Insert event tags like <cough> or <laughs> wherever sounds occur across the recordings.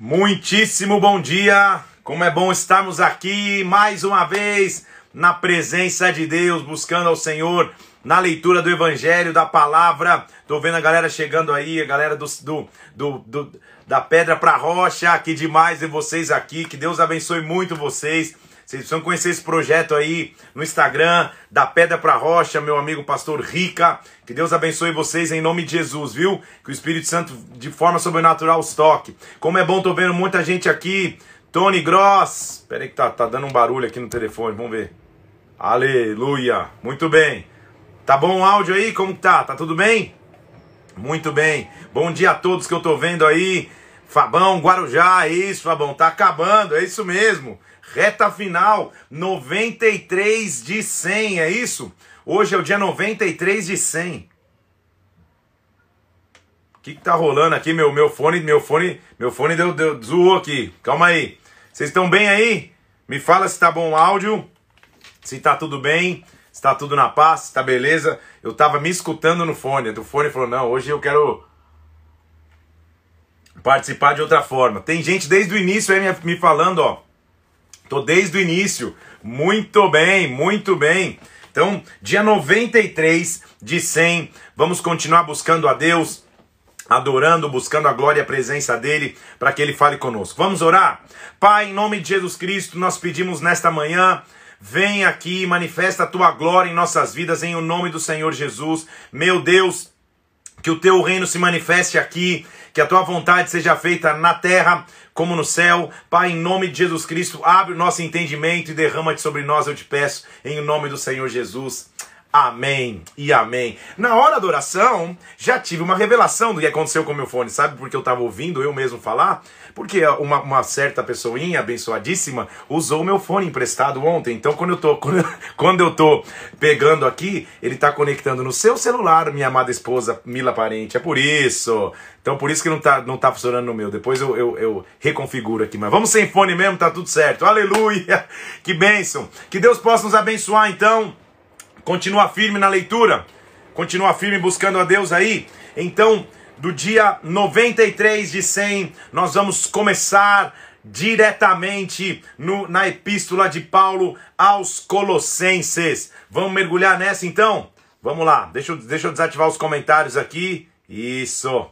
Muitíssimo bom dia! Como é bom estarmos aqui mais uma vez na presença de Deus, buscando ao Senhor na leitura do Evangelho, da palavra. Tô vendo a galera chegando aí, a galera do, do, do, do da pedra para rocha. Que demais ver vocês aqui. Que Deus abençoe muito vocês. Vocês precisam conhecer esse projeto aí no Instagram, da Pedra para Rocha, meu amigo pastor Rica. Que Deus abençoe vocês em nome de Jesus, viu? Que o Espírito Santo, de forma sobrenatural, os toque. Como é bom, tô vendo muita gente aqui. Tony Gross. Pera aí que tá, tá dando um barulho aqui no telefone, vamos ver. Aleluia. Muito bem. Tá bom o áudio aí? Como tá? Tá tudo bem? Muito bem. Bom dia a todos que eu tô vendo aí. Fabão, Guarujá, é isso, Fabão. Tá acabando, é isso mesmo. Reta final, 93 de 100, é isso? Hoje é o dia 93 de 100. O que, que tá rolando aqui? Meu, meu fone, meu fone, meu fone deu, deu, zoou aqui. Calma aí. Vocês estão bem aí? Me fala se tá bom o áudio, se tá tudo bem, se tá tudo na paz, se tá beleza. Eu tava me escutando no fone. O fone falou: não, hoje eu quero participar de outra forma. Tem gente desde o início aí me falando, ó. Tô desde o início. Muito bem, muito bem. Então, dia 93 de 100, vamos continuar buscando a Deus, adorando, buscando a glória e a presença dele, para que ele fale conosco. Vamos orar? Pai, em nome de Jesus Cristo, nós pedimos nesta manhã. Vem aqui, manifesta a tua glória em nossas vidas, em o nome do Senhor Jesus. Meu Deus, que o teu reino se manifeste aqui, que a tua vontade seja feita na terra como no céu. Pai, em nome de Jesus Cristo, abre o nosso entendimento e derrama-te sobre nós, eu te peço, em nome do Senhor Jesus. Amém e amém. Na hora da oração, já tive uma revelação do que aconteceu com o meu fone, sabe? Porque eu estava ouvindo eu mesmo falar, porque uma, uma, certa pessoinha abençoadíssima usou o meu fone emprestado ontem. Então, quando eu tô, <laughs> quando, quando eu tô pegando aqui, ele está conectando no seu celular, minha amada esposa Mila Parente. É por isso. Então, por isso que não tá, não tá funcionando no meu. Depois eu, eu, eu reconfiguro aqui. Mas vamos sem fone mesmo, tá tudo certo. Aleluia! <laughs> Que bênção! Que Deus possa nos abençoar, então. Continua firme na leitura. Continua firme buscando a Deus aí. Então, do dia 93 de 100, nós vamos começar diretamente no, na epístola de Paulo aos Colossenses. Vamos mergulhar nessa então? Vamos lá, deixa eu, deixa eu desativar os comentários aqui. Isso.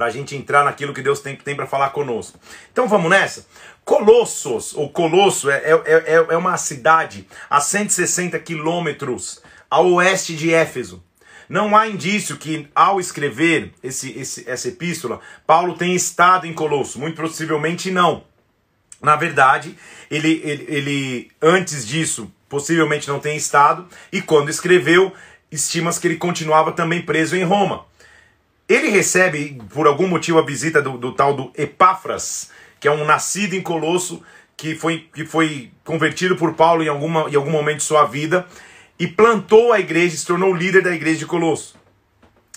Para a gente entrar naquilo que Deus tem, tem para falar conosco. Então vamos nessa? Colossos, ou Colosso, é, é, é, é uma cidade a 160 quilômetros a oeste de Éfeso. Não há indício que, ao escrever esse, esse, essa epístola, Paulo tenha estado em Colosso. Muito possivelmente não. Na verdade, ele, ele, ele antes disso, possivelmente não tenha estado, e quando escreveu, estimas que ele continuava também preso em Roma. Ele recebe, por algum motivo, a visita do, do tal do Epáfras, que é um nascido em Colosso, que foi, que foi convertido por Paulo em, alguma, em algum momento de sua vida, e plantou a igreja, se tornou líder da igreja de Colosso.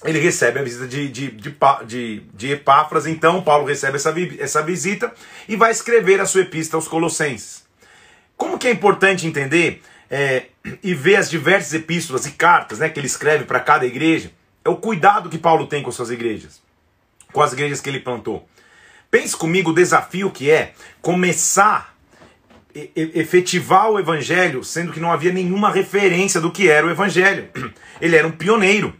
Ele recebe a visita de, de, de, de, de Epáfras, então Paulo recebe essa, essa visita e vai escrever a sua epístola aos Colossenses. Como que é importante entender é, e ver as diversas epístolas e cartas né, que ele escreve para cada igreja, é o cuidado que Paulo tem com suas igrejas, com as igrejas que ele plantou. Pense comigo o desafio que é começar efetivar o evangelho, sendo que não havia nenhuma referência do que era o evangelho. <clears throat> Ele era um pioneiro.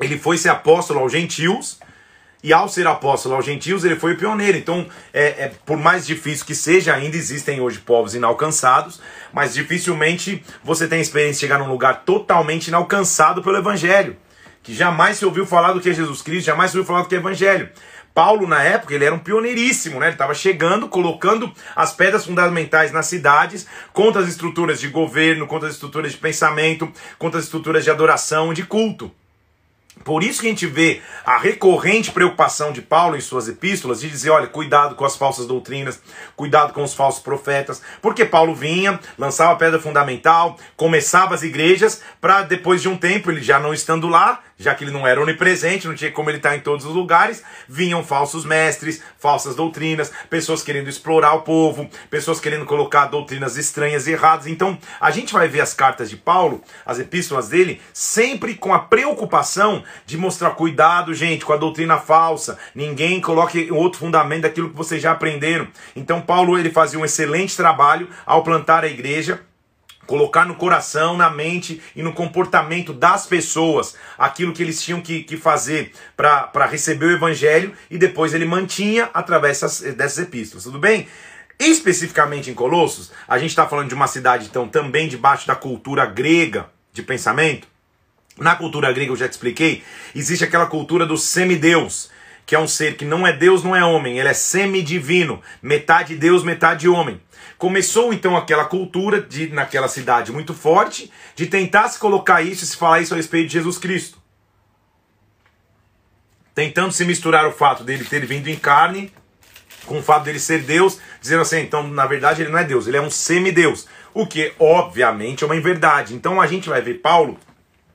Ele foi ser apóstolo aos gentios, e ao ser apóstolo aos gentios, ele foi o pioneiro. Então, é, é, por mais difícil que seja, ainda existem hoje povos inalcançados, mas dificilmente você tem a experiência de chegar num lugar totalmente inalcançado pelo evangelho. Que jamais se ouviu falar do que é Jesus Cristo, jamais se ouviu falar do que é evangelho. Paulo, na época, ele era um pioneiríssimo, né? Ele estava chegando, colocando as pedras fundamentais nas cidades, contra as estruturas de governo, contra as estruturas de pensamento, contra as estruturas de adoração, de culto. Por isso que a gente vê a recorrente preocupação de Paulo em suas epístolas de dizer, olha, cuidado com as falsas doutrinas, cuidado com os falsos profetas, porque Paulo vinha, lançava a pedra fundamental, começava as igrejas, para depois de um tempo, ele já não estando lá, já que ele não era onipresente, não tinha como ele estar em todos os lugares, vinham falsos mestres, falsas doutrinas, pessoas querendo explorar o povo, pessoas querendo colocar doutrinas estranhas e erradas. Então, a gente vai ver as cartas de Paulo, as epístolas dele, sempre com a preocupação de mostrar cuidado, gente, com a doutrina falsa. Ninguém coloque outro fundamento daquilo que vocês já aprenderam. Então, Paulo ele fazia um excelente trabalho ao plantar a igreja colocar no coração, na mente e no comportamento das pessoas aquilo que eles tinham que, que fazer para receber o evangelho e depois ele mantinha através dessas, dessas epístolas, tudo bem? Especificamente em Colossos, a gente está falando de uma cidade então também debaixo da cultura grega de pensamento. Na cultura grega, eu já te expliquei, existe aquela cultura do semideus, que é um ser que não é Deus, não é homem, ele é semidivino, metade Deus, metade homem. Começou então aquela cultura de naquela cidade muito forte de tentar se colocar isso, se falar isso a respeito de Jesus Cristo. Tentando se misturar o fato dele ter vindo em carne com o fato dele ser Deus, dizendo assim, então na verdade ele não é Deus, ele é um semideus, o que obviamente é uma inverdade. Então a gente vai ver Paulo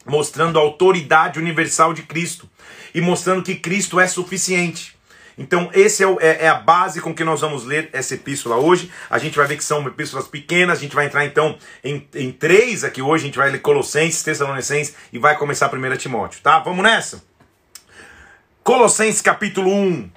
mostrando a autoridade universal de Cristo e mostrando que Cristo é suficiente. Então, esse é, é, é, a base com que nós vamos ler essa epístola hoje. A gente vai ver que são epístolas pequenas. A gente vai entrar então em, em três aqui hoje. A gente vai ler Colossenses, Tessalonicenses e vai começar 1 Timóteo, tá? Vamos nessa? Colossenses capítulo 1.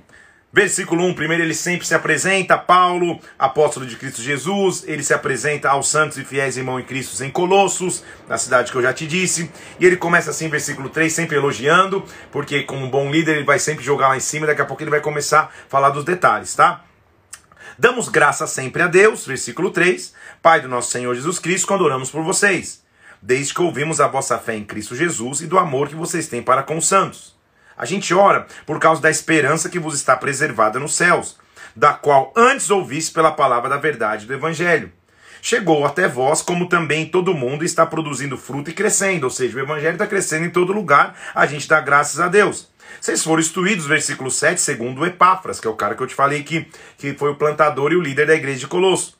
Versículo 1, primeiro ele sempre se apresenta, Paulo, apóstolo de Cristo Jesus, ele se apresenta aos santos e fiéis irmãos em Cristo em Colossos, na cidade que eu já te disse, e ele começa assim, versículo 3, sempre elogiando, porque como um bom líder ele vai sempre jogar lá em cima, daqui a pouco ele vai começar a falar dos detalhes, tá? Damos graça sempre a Deus, versículo 3, Pai do nosso Senhor Jesus Cristo, quando oramos por vocês, desde que ouvimos a vossa fé em Cristo Jesus e do amor que vocês têm para com os santos a gente ora por causa da esperança que vos está preservada nos céus, da qual antes ouvisse pela palavra da verdade do Evangelho. Chegou até vós, como também todo mundo está produzindo fruto e crescendo, ou seja, o Evangelho está crescendo em todo lugar, a gente dá graças a Deus. Vocês foram instruídos, versículo 7, segundo Epáfras, que é o cara que eu te falei que, que foi o plantador e o líder da igreja de Colosso.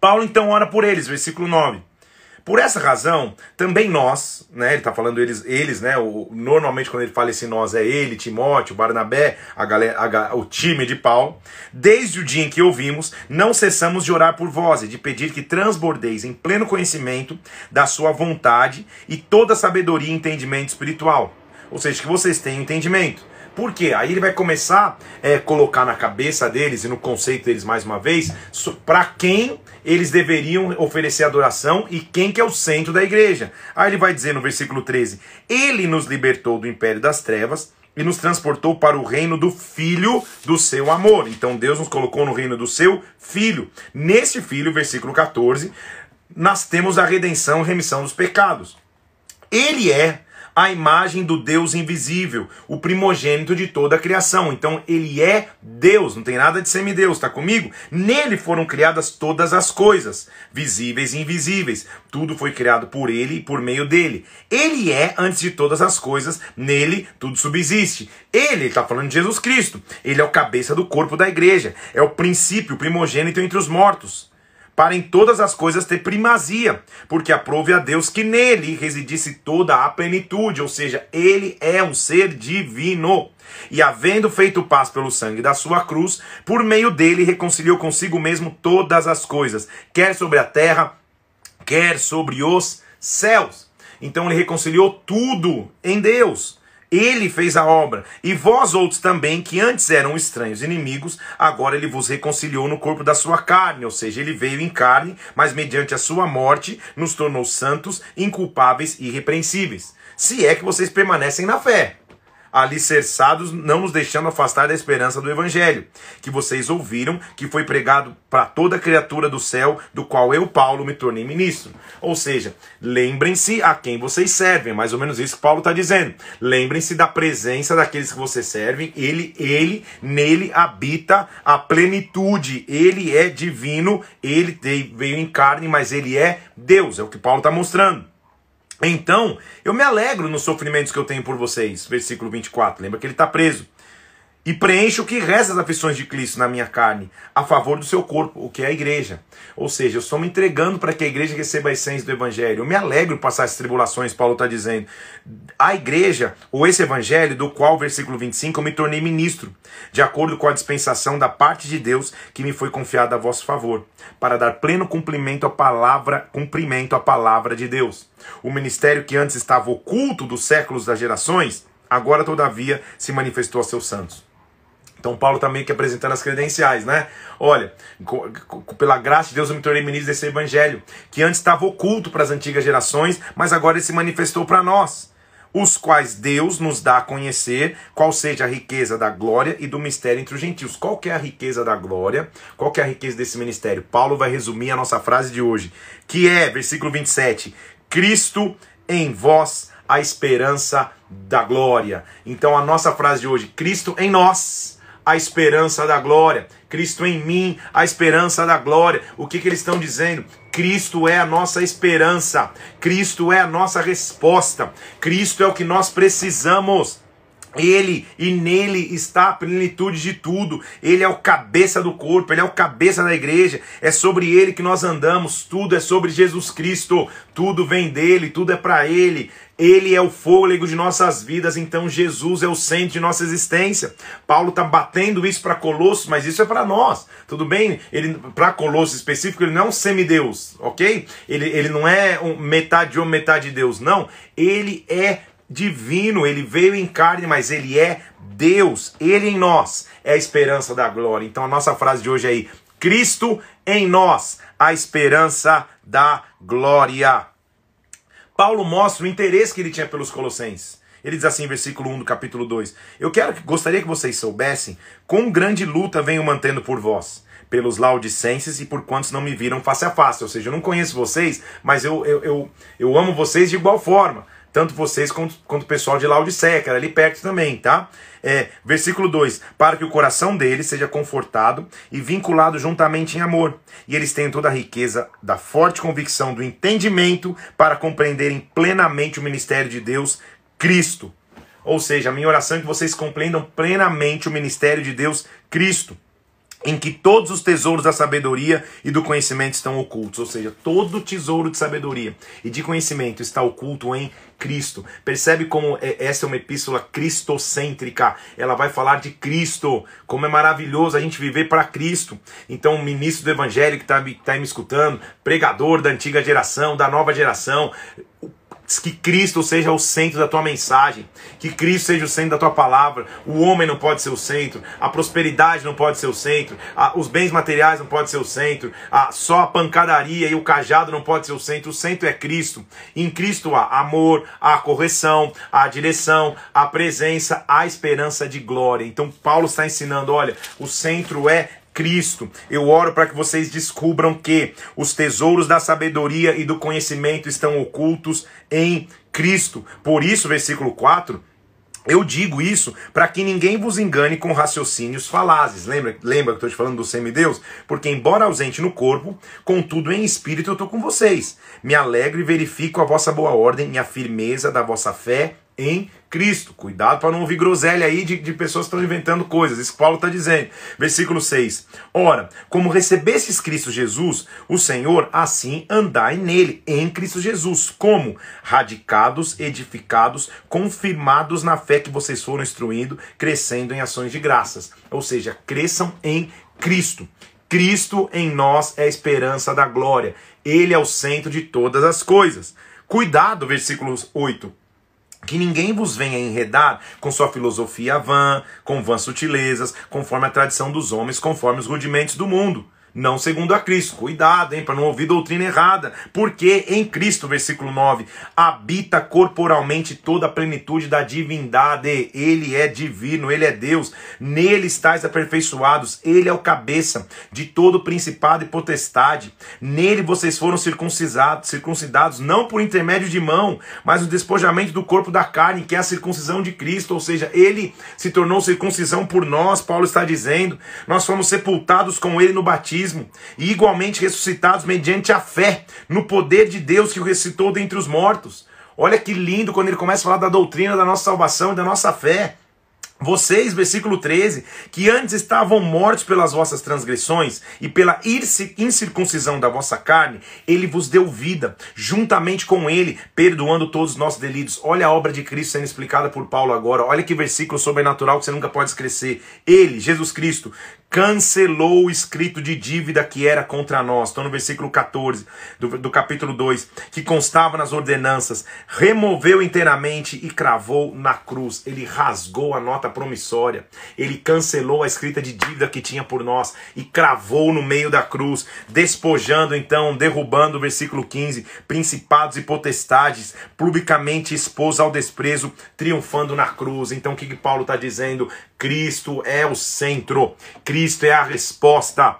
Paulo então ora por eles, versículo 9. Por essa razão, também nós, né, ele está falando eles, eles, né, o, normalmente quando ele fala esse nós é ele, Timóteo, Barnabé, a galera, a, o time de Paulo, desde o dia em que ouvimos, não cessamos de orar por vós e de pedir que transbordeis em pleno conhecimento da sua vontade e toda sabedoria e entendimento espiritual. Ou seja, que vocês tenham entendimento. Por quê? Aí ele vai começar a é, colocar na cabeça deles e no conceito deles mais uma vez, para quem eles deveriam oferecer adoração e quem que é o centro da igreja. Aí ele vai dizer no versículo 13: Ele nos libertou do império das trevas e nos transportou para o reino do Filho do seu amor. Então Deus nos colocou no reino do seu Filho. Nesse Filho, versículo 14, nós temos a redenção, remissão dos pecados. Ele é a imagem do Deus invisível, o primogênito de toda a criação. Então ele é Deus, não tem nada de semideus, está comigo? Nele foram criadas todas as coisas, visíveis e invisíveis. Tudo foi criado por ele e por meio dele. Ele é antes de todas as coisas, nele tudo subsiste. Ele está falando de Jesus Cristo. Ele é o cabeça do corpo da igreja, é o princípio, o primogênito entre os mortos para em todas as coisas ter primazia, porque aprove a Deus que nele residisse toda a plenitude, ou seja, ele é um ser divino. E havendo feito paz pelo sangue da sua cruz, por meio dele reconciliou consigo mesmo todas as coisas, quer sobre a terra, quer sobre os céus. Então ele reconciliou tudo em Deus. Ele fez a obra. E vós outros também, que antes eram estranhos inimigos, agora ele vos reconciliou no corpo da sua carne. Ou seja, ele veio em carne, mas mediante a sua morte nos tornou santos, inculpáveis e irrepreensíveis. Se é que vocês permanecem na fé alicerçados, não nos deixando afastar da esperança do Evangelho, que vocês ouviram, que foi pregado para toda criatura do céu, do qual eu, Paulo, me tornei ministro. Ou seja, lembrem-se a quem vocês servem, mais ou menos isso que Paulo está dizendo. Lembrem-se da presença daqueles que vocês servem, ele, ele, nele habita a plenitude, ele é divino, ele veio em carne, mas ele é Deus, é o que Paulo está mostrando. Então, eu me alegro nos sofrimentos que eu tenho por vocês. Versículo 24. Lembra que ele está preso. E preencho o que resta das aflições de Cristo na minha carne, a favor do seu corpo, o que é a igreja. Ou seja, eu estou me entregando para que a igreja receba a essência do evangelho. Eu me alegro por passar essas tribulações, Paulo está dizendo. A igreja, ou esse evangelho, do qual, versículo 25, eu me tornei ministro, de acordo com a dispensação da parte de Deus que me foi confiada a vosso favor, para dar pleno cumprimento à palavra, cumprimento à palavra de Deus. O ministério que antes estava oculto dos séculos das gerações, agora todavia se manifestou a seus santos então Paulo também que apresentando as credenciais, né? Olha, pela graça de Deus eu me tornei ministro desse evangelho, que antes estava oculto para as antigas gerações, mas agora ele se manifestou para nós, os quais Deus nos dá a conhecer qual seja a riqueza da glória e do mistério entre os gentios. Qual que é a riqueza da glória? Qual que é a riqueza desse ministério? Paulo vai resumir a nossa frase de hoje, que é, versículo 27, Cristo em vós a esperança da glória. Então a nossa frase de hoje, Cristo em nós a esperança da glória. Cristo em mim, a esperança da glória. O que, que eles estão dizendo? Cristo é a nossa esperança, Cristo é a nossa resposta, Cristo é o que nós precisamos. Ele e nele está a plenitude de tudo. Ele é o cabeça do corpo, ele é o cabeça da igreja. É sobre ele que nós andamos. Tudo é sobre Jesus Cristo. Tudo vem dele, tudo é para ele. Ele é o fôlego de nossas vidas, então Jesus é o centro de nossa existência. Paulo está batendo isso para Colossos, mas isso é para nós, tudo bem? Ele para Colossos específico, ele não é um semideus, ok? Ele, ele não é um metade homem, metade Deus, não. Ele é divino, ele veio em carne, mas ele é Deus, ele em nós é a esperança da glória. Então a nossa frase de hoje é aí: Cristo em nós, a esperança da glória. Paulo mostra o interesse que ele tinha pelos colossenses. Ele diz assim, versículo 1 do capítulo 2: Eu quero gostaria que vocês soubessem quão grande luta venho mantendo por vós, pelos laudicenses e por quantos não me viram face a face. Ou seja, eu não conheço vocês, mas eu, eu, eu, eu amo vocês de igual forma tanto vocês quanto, quanto o pessoal de Laodiceia, que era ali perto também, tá? É, versículo 2: Para que o coração deles seja confortado e vinculado juntamente em amor, e eles tenham toda a riqueza da forte convicção do entendimento para compreenderem plenamente o ministério de Deus, Cristo. Ou seja, a minha oração é que vocês compreendam plenamente o ministério de Deus, Cristo em que todos os tesouros da sabedoria e do conhecimento estão ocultos, ou seja, todo tesouro de sabedoria e de conhecimento está oculto em Cristo. Percebe como é, essa é uma epístola cristocêntrica? Ela vai falar de Cristo, como é maravilhoso a gente viver para Cristo. Então, o ministro do Evangelho que está tá me escutando, pregador da antiga geração, da nova geração, que Cristo seja o centro da tua mensagem, que Cristo seja o centro da tua palavra. O homem não pode ser o centro, a prosperidade não pode ser o centro, a, os bens materiais não podem ser o centro, a, só a pancadaria e o cajado não pode ser o centro. O centro é Cristo. Em Cristo há amor, há correção, há direção, há presença, há esperança de glória. Então Paulo está ensinando: olha, o centro é Cristo. Eu oro para que vocês descubram que os tesouros da sabedoria e do conhecimento estão ocultos em Cristo. Por isso, versículo 4, eu digo isso para que ninguém vos engane com raciocínios falazes. Lembra, lembra que estou te falando do semideus? Porque, embora ausente no corpo, contudo em espírito eu estou com vocês. Me alegro e verifico a vossa boa ordem e a firmeza da vossa fé em Cristo. Cuidado para não ouvir groselha aí de, de pessoas que estão inventando coisas. Isso que Paulo está dizendo. Versículo 6. Ora, como recebestes Cristo Jesus, o Senhor, assim andai nele, em Cristo Jesus. Como? Radicados, edificados, confirmados na fé que vocês foram instruindo, crescendo em ações de graças. Ou seja, cresçam em Cristo. Cristo em nós é a esperança da glória. Ele é o centro de todas as coisas. Cuidado, versículos 8 que ninguém vos venha enredar com sua filosofia vã, com vãs sutilezas, conforme a tradição dos homens, conforme os rudimentos do mundo não segundo a Cristo. Cuidado, hein, para não ouvir doutrina errada. Porque em Cristo, versículo 9, habita corporalmente toda a plenitude da divindade. Ele é divino, ele é Deus. Nele estáis aperfeiçoados. Ele é o cabeça de todo principado e potestade. Nele vocês foram circuncidados, circuncidados não por intermédio de mão, mas o despojamento do corpo da carne, que é a circuncisão de Cristo, ou seja, ele se tornou circuncisão por nós, Paulo está dizendo. Nós fomos sepultados com ele no batismo batismo, e igualmente ressuscitados mediante a fé no poder de Deus que o ressuscitou dentre os mortos. Olha que lindo quando ele começa a falar da doutrina da nossa salvação e da nossa fé. Vocês, versículo 13, que antes estavam mortos pelas vossas transgressões e pela incircuncisão da vossa carne, ele vos deu vida, juntamente com ele, perdoando todos os nossos delitos. Olha a obra de Cristo sendo explicada por Paulo agora. Olha que versículo sobrenatural que você nunca pode esquecer. Ele, Jesus Cristo, cancelou o escrito de dívida que era contra nós. Estou no versículo 14 do, do capítulo 2, que constava nas ordenanças, removeu inteiramente e cravou na cruz. Ele rasgou a nota promissória, ele cancelou a escrita de dívida que tinha por nós e cravou no meio da cruz, despojando então, derrubando o versículo 15, principados e potestades, publicamente expôs ao desprezo, triunfando na cruz. Então o que, que Paulo está dizendo? Cristo é o centro, Cristo é a resposta.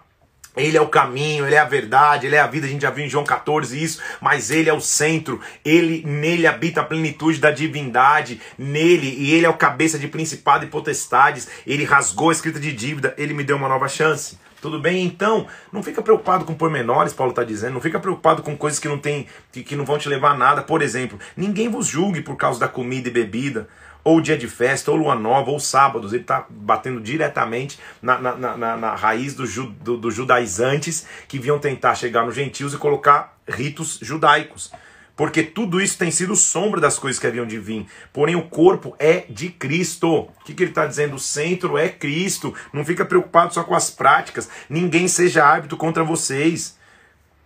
Ele é o caminho, ele é a verdade, ele é a vida. A gente já viu em João 14 isso, mas ele é o centro. Ele nele habita a plenitude da divindade, nele e ele é o cabeça de principado e potestades. Ele rasgou a escrita de dívida, ele me deu uma nova chance. Tudo bem? Então, não fica preocupado com pormenores, Paulo está dizendo. Não fica preocupado com coisas que não tem, que, que não vão te levar a nada. Por exemplo, ninguém vos julgue por causa da comida e bebida ou dia de festa, ou lua nova, ou sábados. Ele está batendo diretamente na, na, na, na raiz dos do, do, do judaizantes que vinham tentar chegar nos gentios e colocar ritos judaicos. Porque tudo isso tem sido sombra das coisas que haviam de vir. Porém, o corpo é de Cristo. O que, que ele está dizendo? O centro é Cristo. Não fica preocupado só com as práticas. Ninguém seja árbitro contra vocês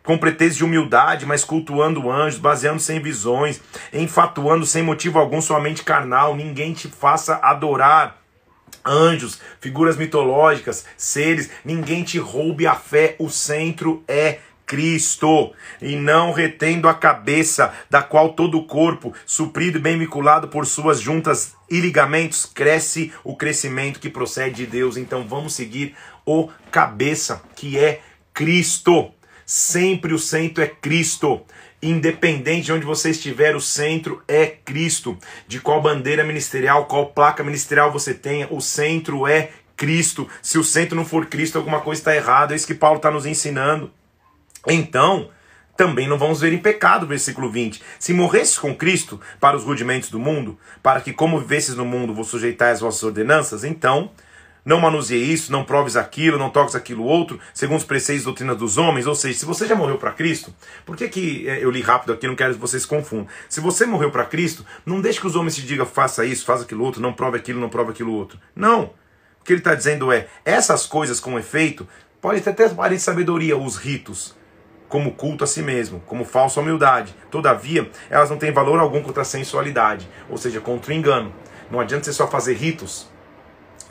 com pretexto de humildade, mas cultuando anjos, baseando-se em visões, enfatuando sem motivo algum somente carnal, ninguém te faça adorar anjos, figuras mitológicas, seres, ninguém te roube a fé, o centro é Cristo, e não retendo a cabeça, da qual todo o corpo, suprido e bem vinculado por suas juntas e ligamentos, cresce o crescimento que procede de Deus. Então vamos seguir o cabeça, que é Cristo. Sempre o centro é Cristo. Independente de onde você estiver, o centro é Cristo. De qual bandeira ministerial, qual placa ministerial você tenha, o centro é Cristo. Se o centro não for Cristo, alguma coisa está errada. É isso que Paulo está nos ensinando. Então, também não vamos ver em pecado, versículo 20. Se morresses com Cristo para os rudimentos do mundo, para que, como vivesses no mundo, vos sujeitais às vossas ordenanças, então não manuseie isso, não proves aquilo, não toques aquilo outro, segundo os preceitos e doutrinas dos homens. Ou seja, se você já morreu para Cristo, por que, que é, eu li rápido aqui, não quero que vocês confundam. Se você morreu para Cristo, não deixe que os homens te digam faça isso, faça aquilo outro, não prove aquilo, não prove aquilo outro. Não. O que ele está dizendo é, essas coisas com efeito, pode ter até parir de sabedoria, os ritos, como culto a si mesmo, como falsa humildade. Todavia, elas não têm valor algum contra a sensualidade, ou seja, contra o engano. Não adianta você só fazer ritos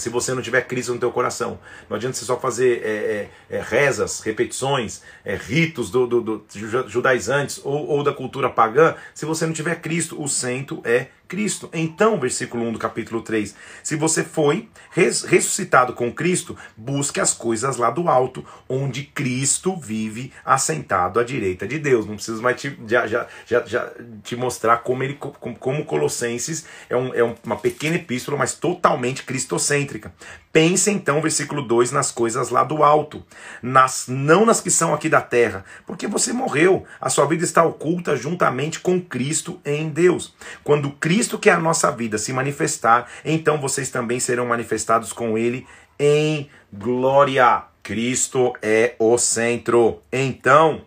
se você não tiver Cristo no teu coração. Não adianta você só fazer é, é, é, rezas, repetições, é, ritos do, do, do judaizantes ou, ou da cultura pagã, se você não tiver Cristo. O centro é Cristo. Então, versículo 1 do capítulo 3: Se você foi res, ressuscitado com Cristo, busque as coisas lá do alto, onde Cristo vive assentado à direita de Deus. Não preciso mais te, já, já, já, já te mostrar como, ele, como, como Colossenses é, um, é uma pequena epístola, mas totalmente cristocêntrica. Pense então, versículo 2, nas coisas lá do alto, nas, não nas que são aqui da terra, porque você morreu, a sua vida está oculta juntamente com Cristo em Deus. Quando Cristo, que é a nossa vida, se manifestar, então vocês também serão manifestados com Ele em glória. Cristo é o centro. Então,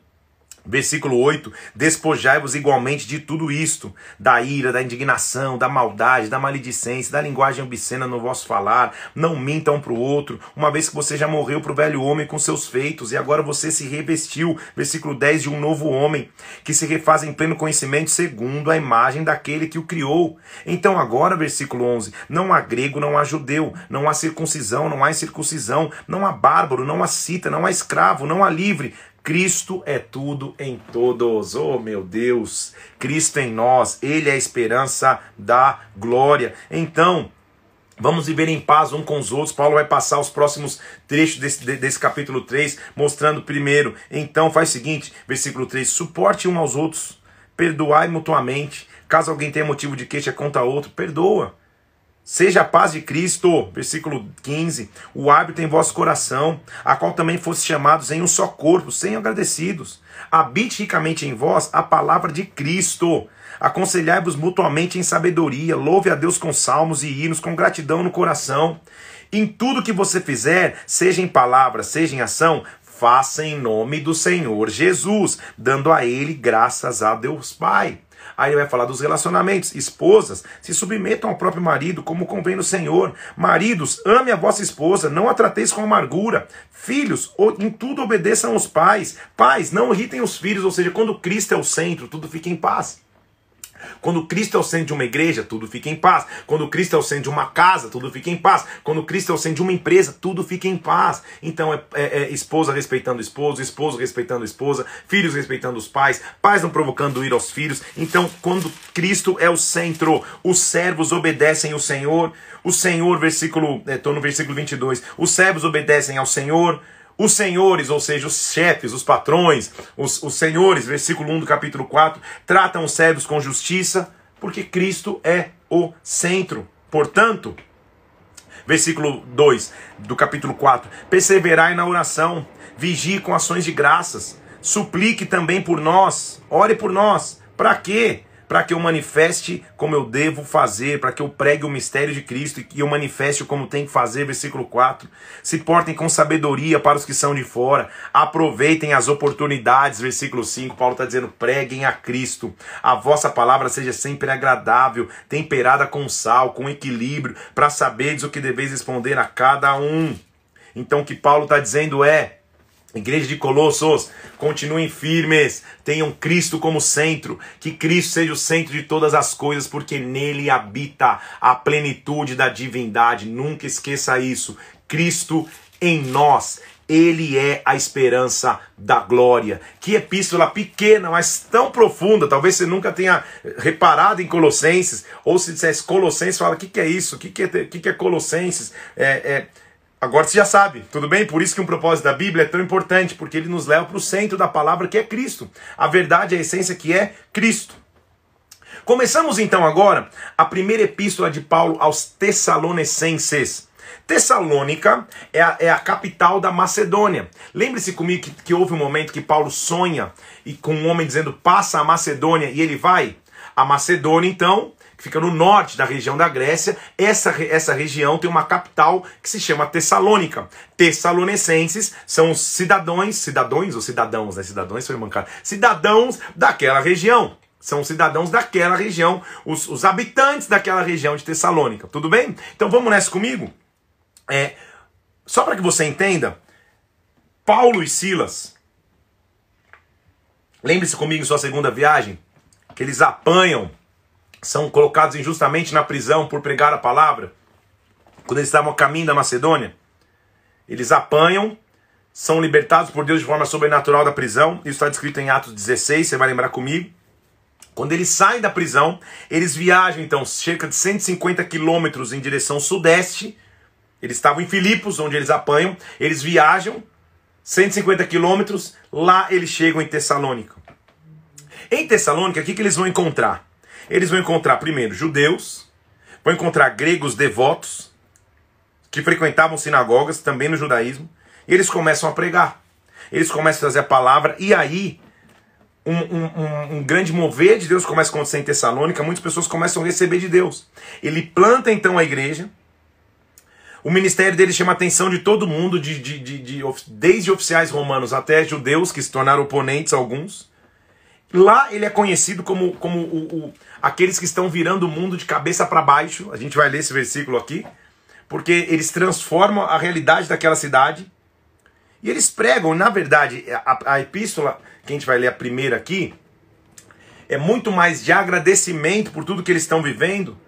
Versículo 8: Despojai-vos igualmente de tudo isto, da ira, da indignação, da maldade, da maledicência, da linguagem obscena no vosso falar. Não minta um para o outro, uma vez que você já morreu para o velho homem com seus feitos, e agora você se revestiu. Versículo 10: De um novo homem, que se refaz em pleno conhecimento, segundo a imagem daquele que o criou. Então, agora, versículo 11: Não há grego, não há judeu, não há circuncisão, não há incircuncisão, não há bárbaro, não há cita, não há escravo, não há livre Cristo é tudo em todos. Oh, meu Deus! Cristo em nós, Ele é a esperança da glória. Então, Vamos viver em paz um com os outros. Paulo vai passar os próximos trechos desse, desse capítulo 3, mostrando primeiro. Então, faz o seguinte: versículo 3: suporte um aos outros, perdoai mutuamente. Caso alguém tenha motivo de queixa contra outro, perdoa. Seja a paz de Cristo, versículo 15, o árbitro em vosso coração, a qual também fosse chamados em um só corpo, sem agradecidos. Habite ricamente em vós a palavra de Cristo. Aconselhai-vos mutuamente em sabedoria, louve a Deus com salmos e hinos, com gratidão no coração. Em tudo que você fizer, seja em palavra, seja em ação, faça em nome do Senhor Jesus, dando a Ele graças a Deus Pai. Aí ele vai falar dos relacionamentos. Esposas, se submetam ao próprio marido, como convém no Senhor. Maridos, ame a vossa esposa, não a trateis com amargura. Filhos, em tudo obedeçam os pais. Pais, não irritem os filhos, ou seja, quando Cristo é o centro, tudo fica em paz. Quando Cristo é o centro de uma igreja, tudo fica em paz. Quando Cristo é o centro de uma casa, tudo fica em paz. Quando Cristo é o centro de uma empresa, tudo fica em paz. Então é, é, é esposa respeitando esposo, esposo respeitando esposa, filhos respeitando os pais, pais não provocando ir aos filhos. Então, quando Cristo é o centro, os servos obedecem o Senhor. O Senhor, versículo, estou é, no versículo 22. Os servos obedecem ao Senhor os senhores, ou seja, os chefes, os patrões, os, os senhores, versículo 1 do capítulo 4, tratam os servos com justiça, porque Cristo é o centro. Portanto, versículo 2 do capítulo 4: Perseverai na oração, vigie com ações de graças, suplique também por nós, ore por nós. Para quê? Para que eu manifeste como eu devo fazer, para que eu pregue o mistério de Cristo e que eu manifeste como tem que fazer, versículo 4. Se portem com sabedoria para os que são de fora, aproveitem as oportunidades, versículo 5. Paulo está dizendo: preguem a Cristo, a vossa palavra seja sempre agradável, temperada com sal, com equilíbrio, para saberes o que deveis responder a cada um. Então, o que Paulo está dizendo é: Igreja de Colossos, continuem firmes, tenham Cristo como centro, que Cristo seja o centro de todas as coisas, porque nele habita a plenitude da divindade. Nunca esqueça isso. Cristo em nós, ele é a esperança da glória. Que epístola pequena, mas tão profunda. Talvez você nunca tenha reparado em Colossenses, ou se dissesse Colossenses, fala: o que, que é isso? O que, que, é, que, que é Colossenses? É, é Agora você já sabe, tudo bem? Por isso que um propósito da Bíblia é tão importante, porque ele nos leva para o centro da palavra que é Cristo. A verdade, a essência que é Cristo. Começamos então agora a primeira epístola de Paulo aos Tessalonicenses. Tessalônica é a, é a capital da Macedônia. Lembre-se comigo que, que houve um momento que Paulo sonha e com um homem dizendo passa a Macedônia e ele vai. A Macedônia, então, que fica no norte da região da Grécia. Essa, essa região tem uma capital que se chama Tessalônica. Tessalonicenses são os cidadãos, cidadãos ou cidadãos, né? Cidadãos foi mancado. Cidadãos daquela região. São cidadãos daquela região, os, os habitantes daquela região de Tessalônica. Tudo bem? Então vamos nessa comigo? É, só para que você entenda, Paulo e Silas, lembre-se comigo em sua segunda viagem, que eles apanham são colocados injustamente na prisão por pregar a palavra, quando eles estavam a caminho da Macedônia, eles apanham, são libertados por Deus de forma sobrenatural da prisão. Isso está descrito em Atos 16, você vai lembrar comigo. Quando eles saem da prisão, eles viajam então cerca de 150 quilômetros em direção sudeste. Eles estavam em Filipos, onde eles apanham. Eles viajam 150 quilômetros. Lá eles chegam em Tessalônica. Em Tessalônica, o que, que eles vão encontrar? Eles vão encontrar primeiro judeus, vão encontrar gregos devotos, que frequentavam sinagogas, também no judaísmo, e eles começam a pregar. Eles começam a trazer a palavra, e aí um, um, um, grande mover de Deus começa a acontecer em Tessalônica, muitas pessoas começam a receber de Deus. Ele planta então a igreja, o ministério dele chama a atenção de todo mundo, de, de, de, de, desde oficiais romanos até judeus, que se tornaram oponentes alguns. Lá ele é conhecido como, como o, o aqueles que estão virando o mundo de cabeça para baixo. A gente vai ler esse versículo aqui. Porque eles transformam a realidade daquela cidade. E eles pregam, na verdade, a, a epístola, que a gente vai ler a primeira aqui, é muito mais de agradecimento por tudo que eles estão vivendo.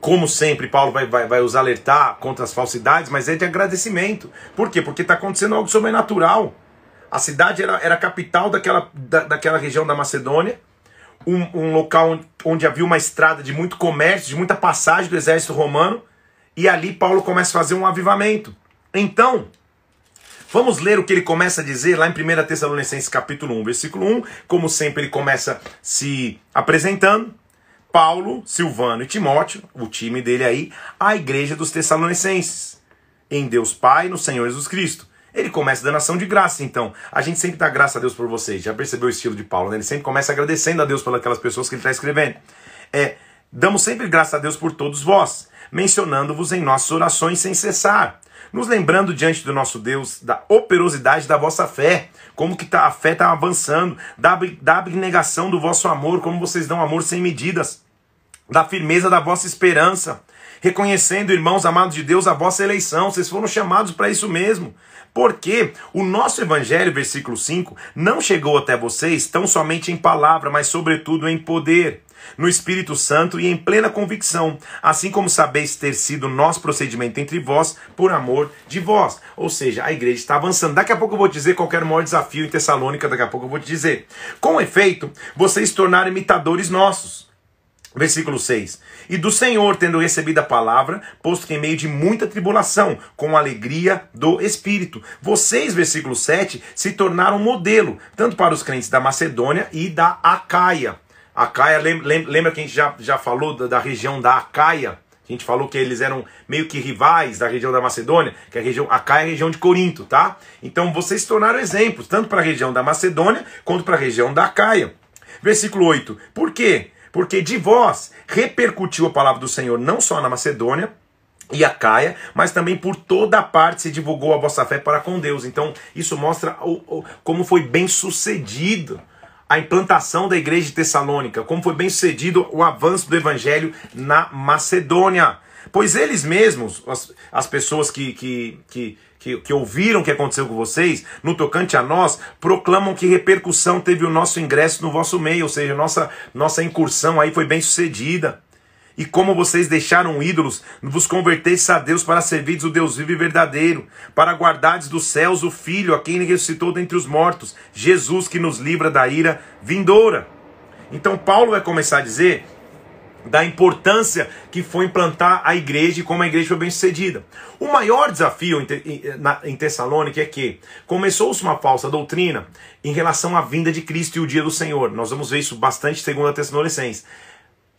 Como sempre, Paulo vai, vai, vai os alertar contra as falsidades, mas é de agradecimento. Por quê? Porque está acontecendo algo sobrenatural. A cidade era, era a capital daquela, da, daquela região da Macedônia, um, um local onde, havia uma estrada de muito comércio, de muita passagem do exército romano, e ali Paulo começa a fazer um avivamento. Então, Vamos ler o que ele começa a dizer lá em 1 Tessalonicenses capítulo 1, versículo 1. Como sempre, ele começa se apresentando. Paulo, Silvano e Timóteo, o time dele aí, a igreja dos Tessalonicenses. Em Deus Pai, no Senhor Jesus Cristo. Ele começa dando ação de graça, então. A gente sempre dá graça a Deus por vocês. Já percebeu o estilo de Paulo, né? Ele sempre começa agradecendo a Deus pelas pessoas que ele está escrevendo. É, damos sempre graça a Deus por todos vós, mencionando-vos em nossas orações sem cessar. Nos lembrando diante do nosso Deus da operosidade da vossa fé, como que tá, a fé está avançando, da, da abnegação do vosso amor, como vocês dão amor sem medidas, da firmeza da vossa esperança, reconhecendo, irmãos amados de Deus, a vossa eleição. Vocês foram chamados para isso mesmo. Porque o nosso evangelho, versículo 5, não chegou até vocês tão somente em palavra, mas sobretudo em poder, no Espírito Santo e em plena convicção, assim como sabeis ter sido nosso procedimento entre vós por amor de vós. Ou seja, a igreja está avançando. Daqui a pouco eu vou dizer qual era o maior desafio em Tessalônica, daqui a pouco eu vou te dizer. Com efeito, vocês tornaram imitadores nossos Versículo 6. E do Senhor, tendo recebido a palavra, posto que em meio de muita tribulação, com alegria do Espírito. Vocês, versículo 7, se tornaram modelo, tanto para os crentes da Macedônia e da Acaia. Acaia, lembra que a gente já, já falou da, da região da Acaia? A gente falou que eles eram meio que rivais da região da Macedônia, que a região Acaia é a região de Corinto, tá? Então vocês se tornaram exemplos, tanto para a região da Macedônia quanto para a região da Acaia. Versículo 8. Por quê? Porque de vós repercutiu a palavra do Senhor não só na Macedônia, e a Caia, mas também por toda a parte se divulgou a vossa fé para com Deus. Então, isso mostra o, o, como foi bem sucedido a implantação da igreja de Tessalônica, como foi bem sucedido o avanço do evangelho na Macedônia. Pois eles mesmos, as, as pessoas que, que, que, que, que ouviram o que aconteceu com vocês, no tocante a nós, proclamam que repercussão teve o nosso ingresso no vosso meio, ou seja, nossa, nossa incursão aí foi bem sucedida. E como vocês deixaram ídolos, vos convertestes a Deus para servir o Deus vivo e verdadeiro, para guardares dos céus o Filho, a quem ressuscitou dentre os mortos, Jesus que nos livra da ira vindoura. Então Paulo vai começar a dizer da importância que foi implantar a igreja e como a igreja foi bem sucedida. O maior desafio em Tessalônica é que começou-se uma falsa doutrina em relação à vinda de Cristo e o dia do Senhor. Nós vamos ver isso bastante segundo a Tessalonicenses.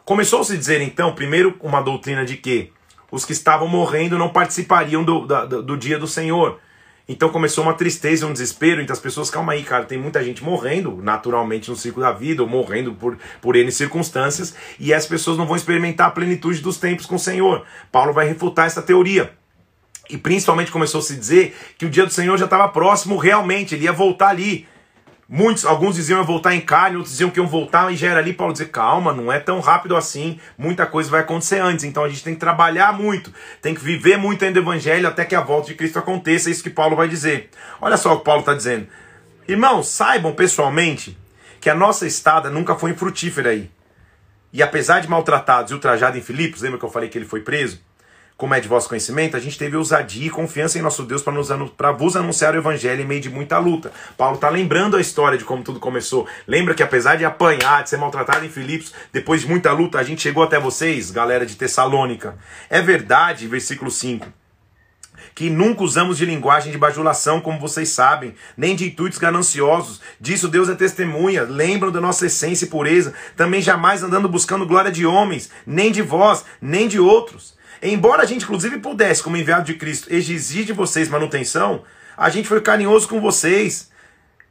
Começou-se a dizer então, primeiro, uma doutrina de que os que estavam morrendo não participariam do, do, do dia do Senhor. Então começou uma tristeza, um desespero entre as pessoas. Calma aí, cara, tem muita gente morrendo naturalmente no ciclo da vida, ou morrendo por, por N circunstâncias, e as pessoas não vão experimentar a plenitude dos tempos com o Senhor. Paulo vai refutar essa teoria. E principalmente começou a se dizer que o dia do Senhor já estava próximo realmente, ele ia voltar ali. Muitos, alguns diziam que voltar em carne, outros diziam que iam voltar e já era ali. Paulo dizer, calma, não é tão rápido assim, muita coisa vai acontecer antes. Então a gente tem que trabalhar muito, tem que viver muito ainda o evangelho até que a volta de Cristo aconteça. É isso que Paulo vai dizer. Olha só o que Paulo está dizendo. Irmãos, saibam pessoalmente que a nossa estada nunca foi infrutífera aí. E apesar de maltratados e ultrajados em Filipos, lembra que eu falei que ele foi preso? Como é de vosso conhecimento, a gente teve ousadia e confiança em nosso Deus para vos anunciar o evangelho em meio de muita luta. Paulo está lembrando a história de como tudo começou. Lembra que apesar de apanhar, de ser maltratado em Filipos, depois de muita luta, a gente chegou até vocês, galera de Tessalônica. É verdade, versículo 5 que nunca usamos de linguagem de bajulação, como vocês sabem, nem de intuitos gananciosos. Disso Deus é testemunha. Lembram da nossa essência e pureza. Também jamais andando buscando glória de homens, nem de vós, nem de outros. Embora a gente, inclusive, pudesse, como enviado de Cristo, exigir de vocês manutenção, a gente foi carinhoso com vocês.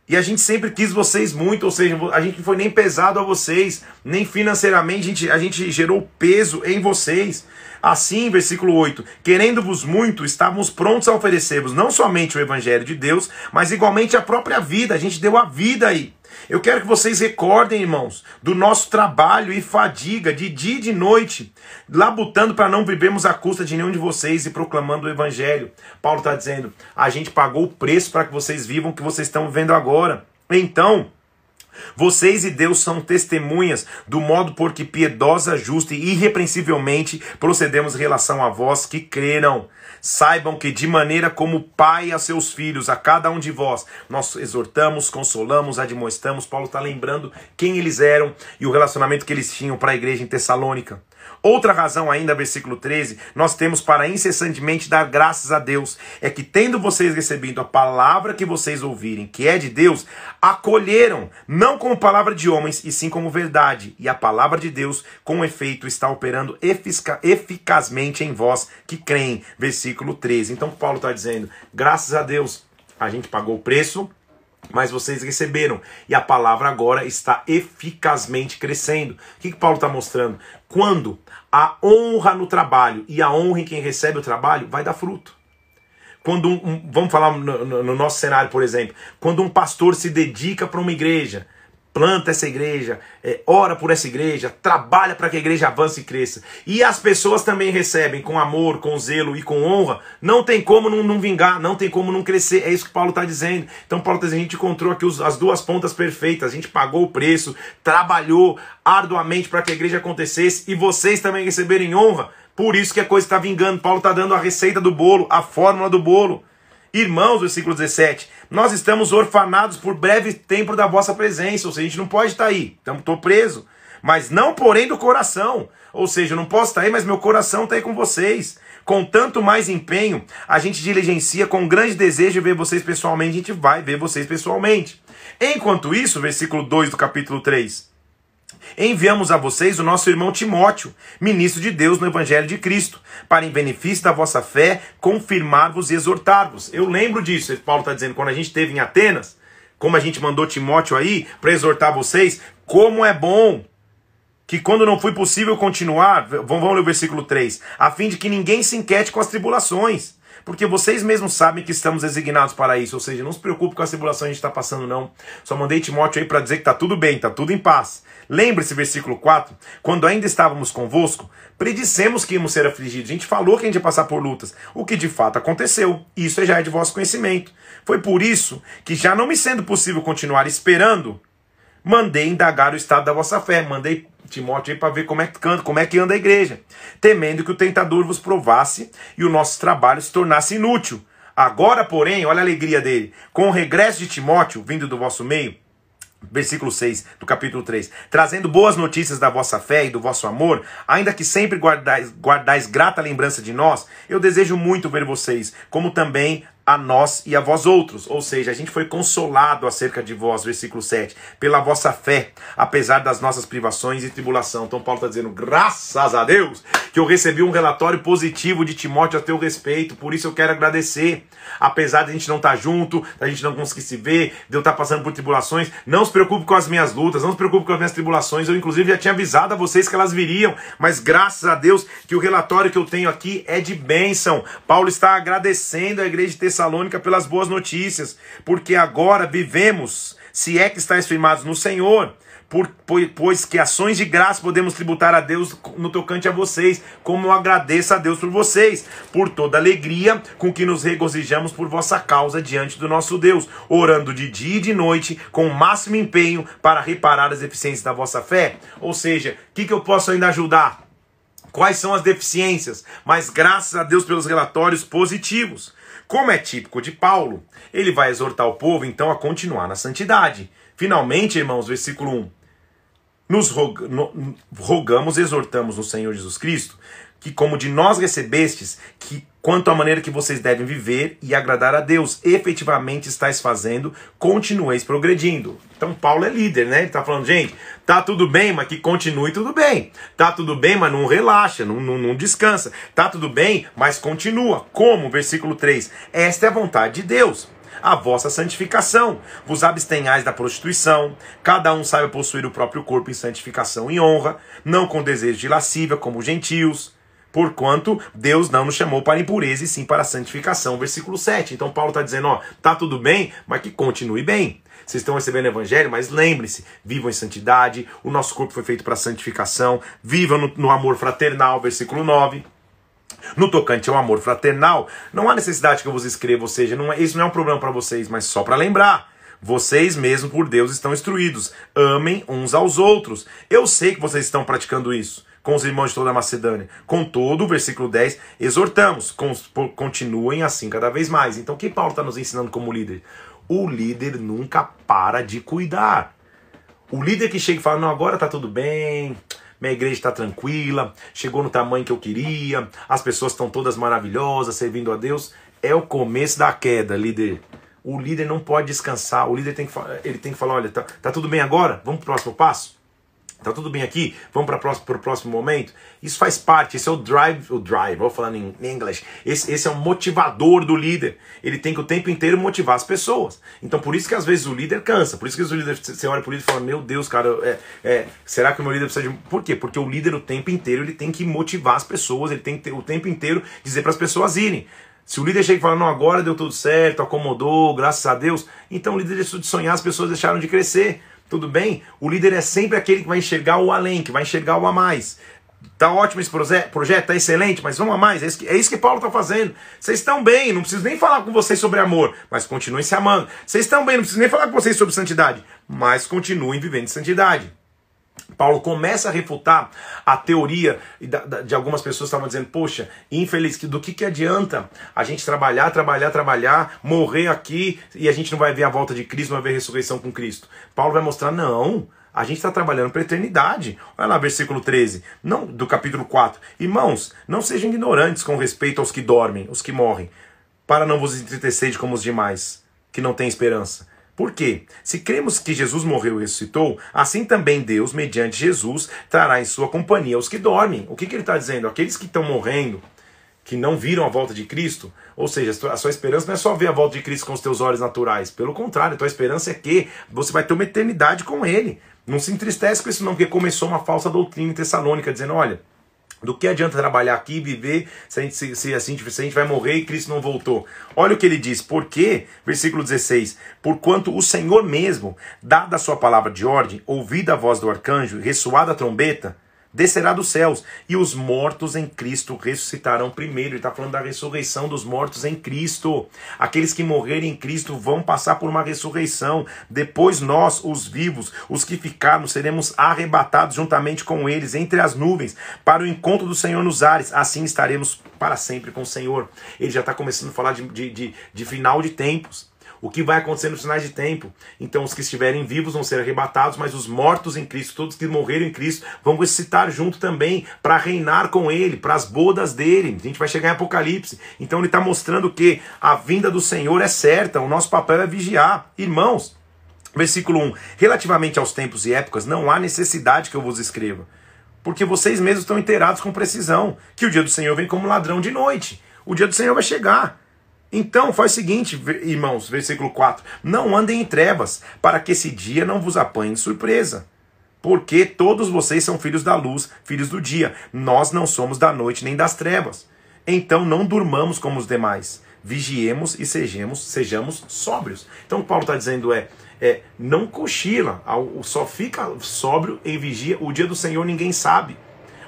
E a gente sempre quis vocês muito, ou seja, a gente não foi nem pesado a vocês, nem financeiramente, a gente, a gente gerou peso em vocês. Assim, versículo 8: Querendo-vos muito, estávamos prontos a oferecer-vos não somente o Evangelho de Deus, mas igualmente a própria vida. A gente deu a vida aí. Eu quero que vocês recordem, irmãos, do nosso trabalho e fadiga de dia e de noite, labutando para não vivermos à custa de nenhum de vocês e proclamando o Evangelho. Paulo está dizendo: a gente pagou o preço para que vocês vivam o que vocês estão vivendo agora. Então, vocês e Deus são testemunhas do modo por que piedosa, justa e irrepreensivelmente procedemos em relação a vós que creram. Saibam que, de maneira como pai a seus filhos, a cada um de vós, nós exortamos, consolamos, admoestamos. Paulo está lembrando quem eles eram e o relacionamento que eles tinham para a igreja em Tessalônica. Outra razão ainda, versículo 13, nós temos para incessantemente dar graças a Deus, é que tendo vocês recebido a palavra que vocês ouvirem, que é de Deus, acolheram, não como palavra de homens, e sim como verdade. E a palavra de Deus, com efeito, está operando eficazmente em vós que creem. Versículo 13. Então Paulo está dizendo, graças a Deus, a gente pagou o preço, mas vocês receberam. E a palavra agora está eficazmente crescendo. O que, que Paulo está mostrando? Quando a honra no trabalho e a honra em quem recebe o trabalho vai dar fruto. Quando um, um vamos falar no, no, no nosso cenário, por exemplo, quando um pastor se dedica para uma igreja, planta essa igreja, é, ora por essa igreja, trabalha para que a igreja avance e cresça. E as pessoas também recebem com amor, com zelo e com honra. Não tem como não, não vingar, não tem como não crescer. É isso que Paulo está dizendo. Então, Paulo está dizendo: a gente encontrou aqui os, as duas pontas perfeitas. A gente pagou o preço, trabalhou arduamente para que a igreja acontecesse e vocês também receberem honra. Por isso que a coisa está vingando. Paulo está dando a receita do bolo, a fórmula do bolo. Irmãos, versículo 17, nós estamos orfanados por breve tempo da vossa presença, ou seja, a gente não pode estar aí, estou preso, mas não porém do coração, ou seja, eu não posso estar aí, mas meu coração está aí com vocês. Com tanto mais empenho, a gente diligencia com grande desejo de ver vocês pessoalmente, a gente vai ver vocês pessoalmente. Enquanto isso, versículo 2 do capítulo 3, Enviamos a vocês o nosso irmão Timóteo, ministro de Deus no Evangelho de Cristo, para em benefício da vossa fé, confirmar-vos e exortar-vos. Eu lembro disso, Paulo está dizendo, quando a gente esteve em Atenas, como a gente mandou Timóteo aí para exortar vocês, como é bom que quando não foi possível continuar, vamos ler o versículo 3, a fim de que ninguém se inquiete com as tribulações porque vocês mesmos sabem que estamos designados para isso. Ou seja, não se preocupe com a tribulação que a gente está passando, não. Só mandei Timóteo aí para dizer que está tudo bem, está tudo em paz. Lembre-se, versículo 4, quando ainda estávamos convosco, predissemos que íamos ser afligidos. A gente falou que a gente ia passar por lutas, o que de fato aconteceu. Isso já é de vosso conhecimento. Foi por isso que, já não me sendo possível continuar esperando, mandei indagar o estado da vossa fé. Mandei Timóteo aí para ver como é, que anda, como é que anda a igreja, temendo que o tentador vos provasse e o nosso trabalho se tornasse inútil. Agora, porém, olha a alegria dele, com o regresso de Timóteo, vindo do vosso meio, versículo 6 do capítulo 3, trazendo boas notícias da vossa fé e do vosso amor, ainda que sempre guardais, guardais grata lembrança de nós, eu desejo muito ver vocês, como também a nós e a vós outros. Ou seja, a gente foi consolado acerca de vós, versículo 7, pela vossa fé, apesar das nossas privações e tribulação. Então Paulo está dizendo, graças a Deus, que eu recebi um relatório positivo de Timóteo a teu respeito, por isso eu quero agradecer. Apesar de a gente não estar tá junto, da gente não conseguir se ver, de eu estar tá passando por tribulações, não se preocupe com as minhas lutas, não se preocupe com as minhas tribulações. Eu, inclusive, já tinha avisado a vocês que elas viriam, mas graças a Deus que o relatório que eu tenho aqui é de bênção. Paulo está agradecendo a igreja de Tessalônica pelas boas notícias, porque agora vivemos, se é que estáis firmados no Senhor, por, pois que ações de graça podemos tributar a Deus no tocante a vocês, como eu agradeço a Deus por vocês, por toda alegria com que nos regozijamos por vossa causa diante do nosso Deus, orando de dia e de noite com o máximo empenho para reparar as deficiências da vossa fé. Ou seja, o que, que eu posso ainda ajudar? Quais são as deficiências? Mas graças a Deus pelos relatórios positivos. Como é típico de Paulo, ele vai exortar o povo então a continuar na santidade. Finalmente, irmãos, versículo 1. Nos rogamos, exortamos no Senhor Jesus Cristo, que como de nós recebestes, que quanto à maneira que vocês devem viver e agradar a Deus, efetivamente estáis fazendo, continueis progredindo. Então Paulo é líder, né? Ele está falando, gente, tá tudo bem, mas que continue tudo bem. Tá tudo bem, mas não relaxa, não, não, não descansa. Tá tudo bem, mas continua. Como? Versículo 3. Esta é a vontade de Deus a vossa santificação. Vos abstenhais da prostituição, cada um saiba possuir o próprio corpo em santificação e honra, não com desejo de lascívia, como os gentios, porquanto Deus não nos chamou para impureza e sim para santificação. Versículo 7. Então Paulo está dizendo, ó, tá tudo bem, mas que continue bem. Vocês estão recebendo o evangelho, mas lembre-se, vivam em santidade, o nosso corpo foi feito para santificação, vivam no, no amor fraternal, versículo 9. No tocante ao amor fraternal, não há necessidade que eu vos escreva, ou seja, não é, isso não é um problema para vocês, mas só para lembrar. Vocês mesmos, por Deus, estão instruídos. Amem uns aos outros. Eu sei que vocês estão praticando isso com os irmãos de toda a Macedônia. Contudo, versículo 10, exortamos, continuem assim cada vez mais. Então, o que Paulo está nos ensinando como líder? O líder nunca para de cuidar. O líder que chega e fala, não, agora tá tudo bem, minha igreja está tranquila, chegou no tamanho que eu queria, as pessoas estão todas maravilhosas, servindo a Deus. É o começo da queda, líder. O líder não pode descansar, o líder tem que, ele tem que falar: olha, tá, tá tudo bem agora? Vamos para o próximo passo? Tá tudo bem aqui? Vamos para o próximo, próximo momento? Isso faz parte, esse é o drive, o drive, vou falar em, em inglês. Esse, esse é o motivador do líder. Ele tem que o tempo inteiro motivar as pessoas. Então por isso que às vezes o líder cansa. Por isso que o líder, você olha para o líder e fala: Meu Deus, cara, é, é, será que o meu líder precisa de. Por quê? Porque o líder o tempo inteiro ele tem que motivar as pessoas, ele tem que ter, o tempo inteiro dizer para as pessoas irem. Se o líder chega e fala, não, agora deu tudo certo, acomodou, graças a Deus, então o líder deixou de sonhar, as pessoas deixaram de crescer. Tudo bem? O líder é sempre aquele que vai enxergar o além, que vai enxergar o a mais. Tá ótimo esse projeto, tá excelente, mas vamos a mais. É isso que, é isso que Paulo está fazendo. Vocês estão bem, não preciso nem falar com vocês sobre amor, mas continuem se amando. Vocês estão bem, não preciso nem falar com vocês sobre santidade, mas continuem vivendo em santidade. Paulo começa a refutar a teoria de algumas pessoas que estavam dizendo, poxa, infeliz, do que, que adianta a gente trabalhar, trabalhar, trabalhar, morrer aqui e a gente não vai ver a volta de Cristo, não vai ver a ressurreição com Cristo. Paulo vai mostrar, não, a gente está trabalhando para a eternidade. Olha lá, versículo 13, não, do capítulo 4. Irmãos, não sejam ignorantes com respeito aos que dormem, os que morrem, para não vos entristecer como os demais, que não têm esperança. Por quê? Se cremos que Jesus morreu e ressuscitou, assim também Deus, mediante Jesus, trará em sua companhia os que dormem. O que, que ele está dizendo? Aqueles que estão morrendo, que não viram a volta de Cristo, ou seja, a sua esperança não é só ver a volta de Cristo com os teus olhos naturais. Pelo contrário, a tua esperança é que você vai ter uma eternidade com Ele. Não se entristece com isso não, porque começou uma falsa doutrina em Tessalônica, dizendo, olha, do que adianta trabalhar aqui e viver se a, gente, se, se, assim, se a gente vai morrer e Cristo não voltou? Olha o que ele diz. Porque, versículo 16: Porquanto o Senhor mesmo, dada a sua palavra de ordem, ouvida a voz do arcanjo, ressoada a trombeta, descerá dos céus, e os mortos em Cristo ressuscitarão primeiro. Ele está falando da ressurreição dos mortos em Cristo. Aqueles que morrerem em Cristo vão passar por uma ressurreição. Depois nós, os vivos, os que ficarmos, seremos arrebatados juntamente com eles entre as nuvens, para o encontro do Senhor nos ares. Assim estaremos para sempre com o Senhor. Ele já está começando a falar de, de, de, de final de tempos o que vai acontecer nos finais de tempo. Então, os que estiverem vivos vão ser arrebatados, mas os mortos em Cristo, todos que morreram em Cristo, vão ressuscitar junto também para reinar com Ele, para as bodas dele. A gente vai chegar em Apocalipse. Então, ele está mostrando que a vinda do Senhor é certa, o nosso papel é vigiar. Irmãos, versículo 1: Relativamente aos tempos e épocas, não há necessidade que eu vos escreva. Porque vocês mesmos estão inteirados com precisão que o dia do Senhor vem como ladrão de noite. O dia do Senhor vai chegar. Então, faz o seguinte, irmãos, versículo 4: Não andem em trevas, para que esse dia não vos apanhe de surpresa. Porque todos vocês são filhos da luz, filhos do dia. Nós não somos da noite nem das trevas. Então não durmamos como os demais. Vigiemos e sejamos, sejamos sóbrios. Então o Paulo está dizendo é, é, não cochila, só fica sóbrio e vigia. O dia do Senhor ninguém sabe.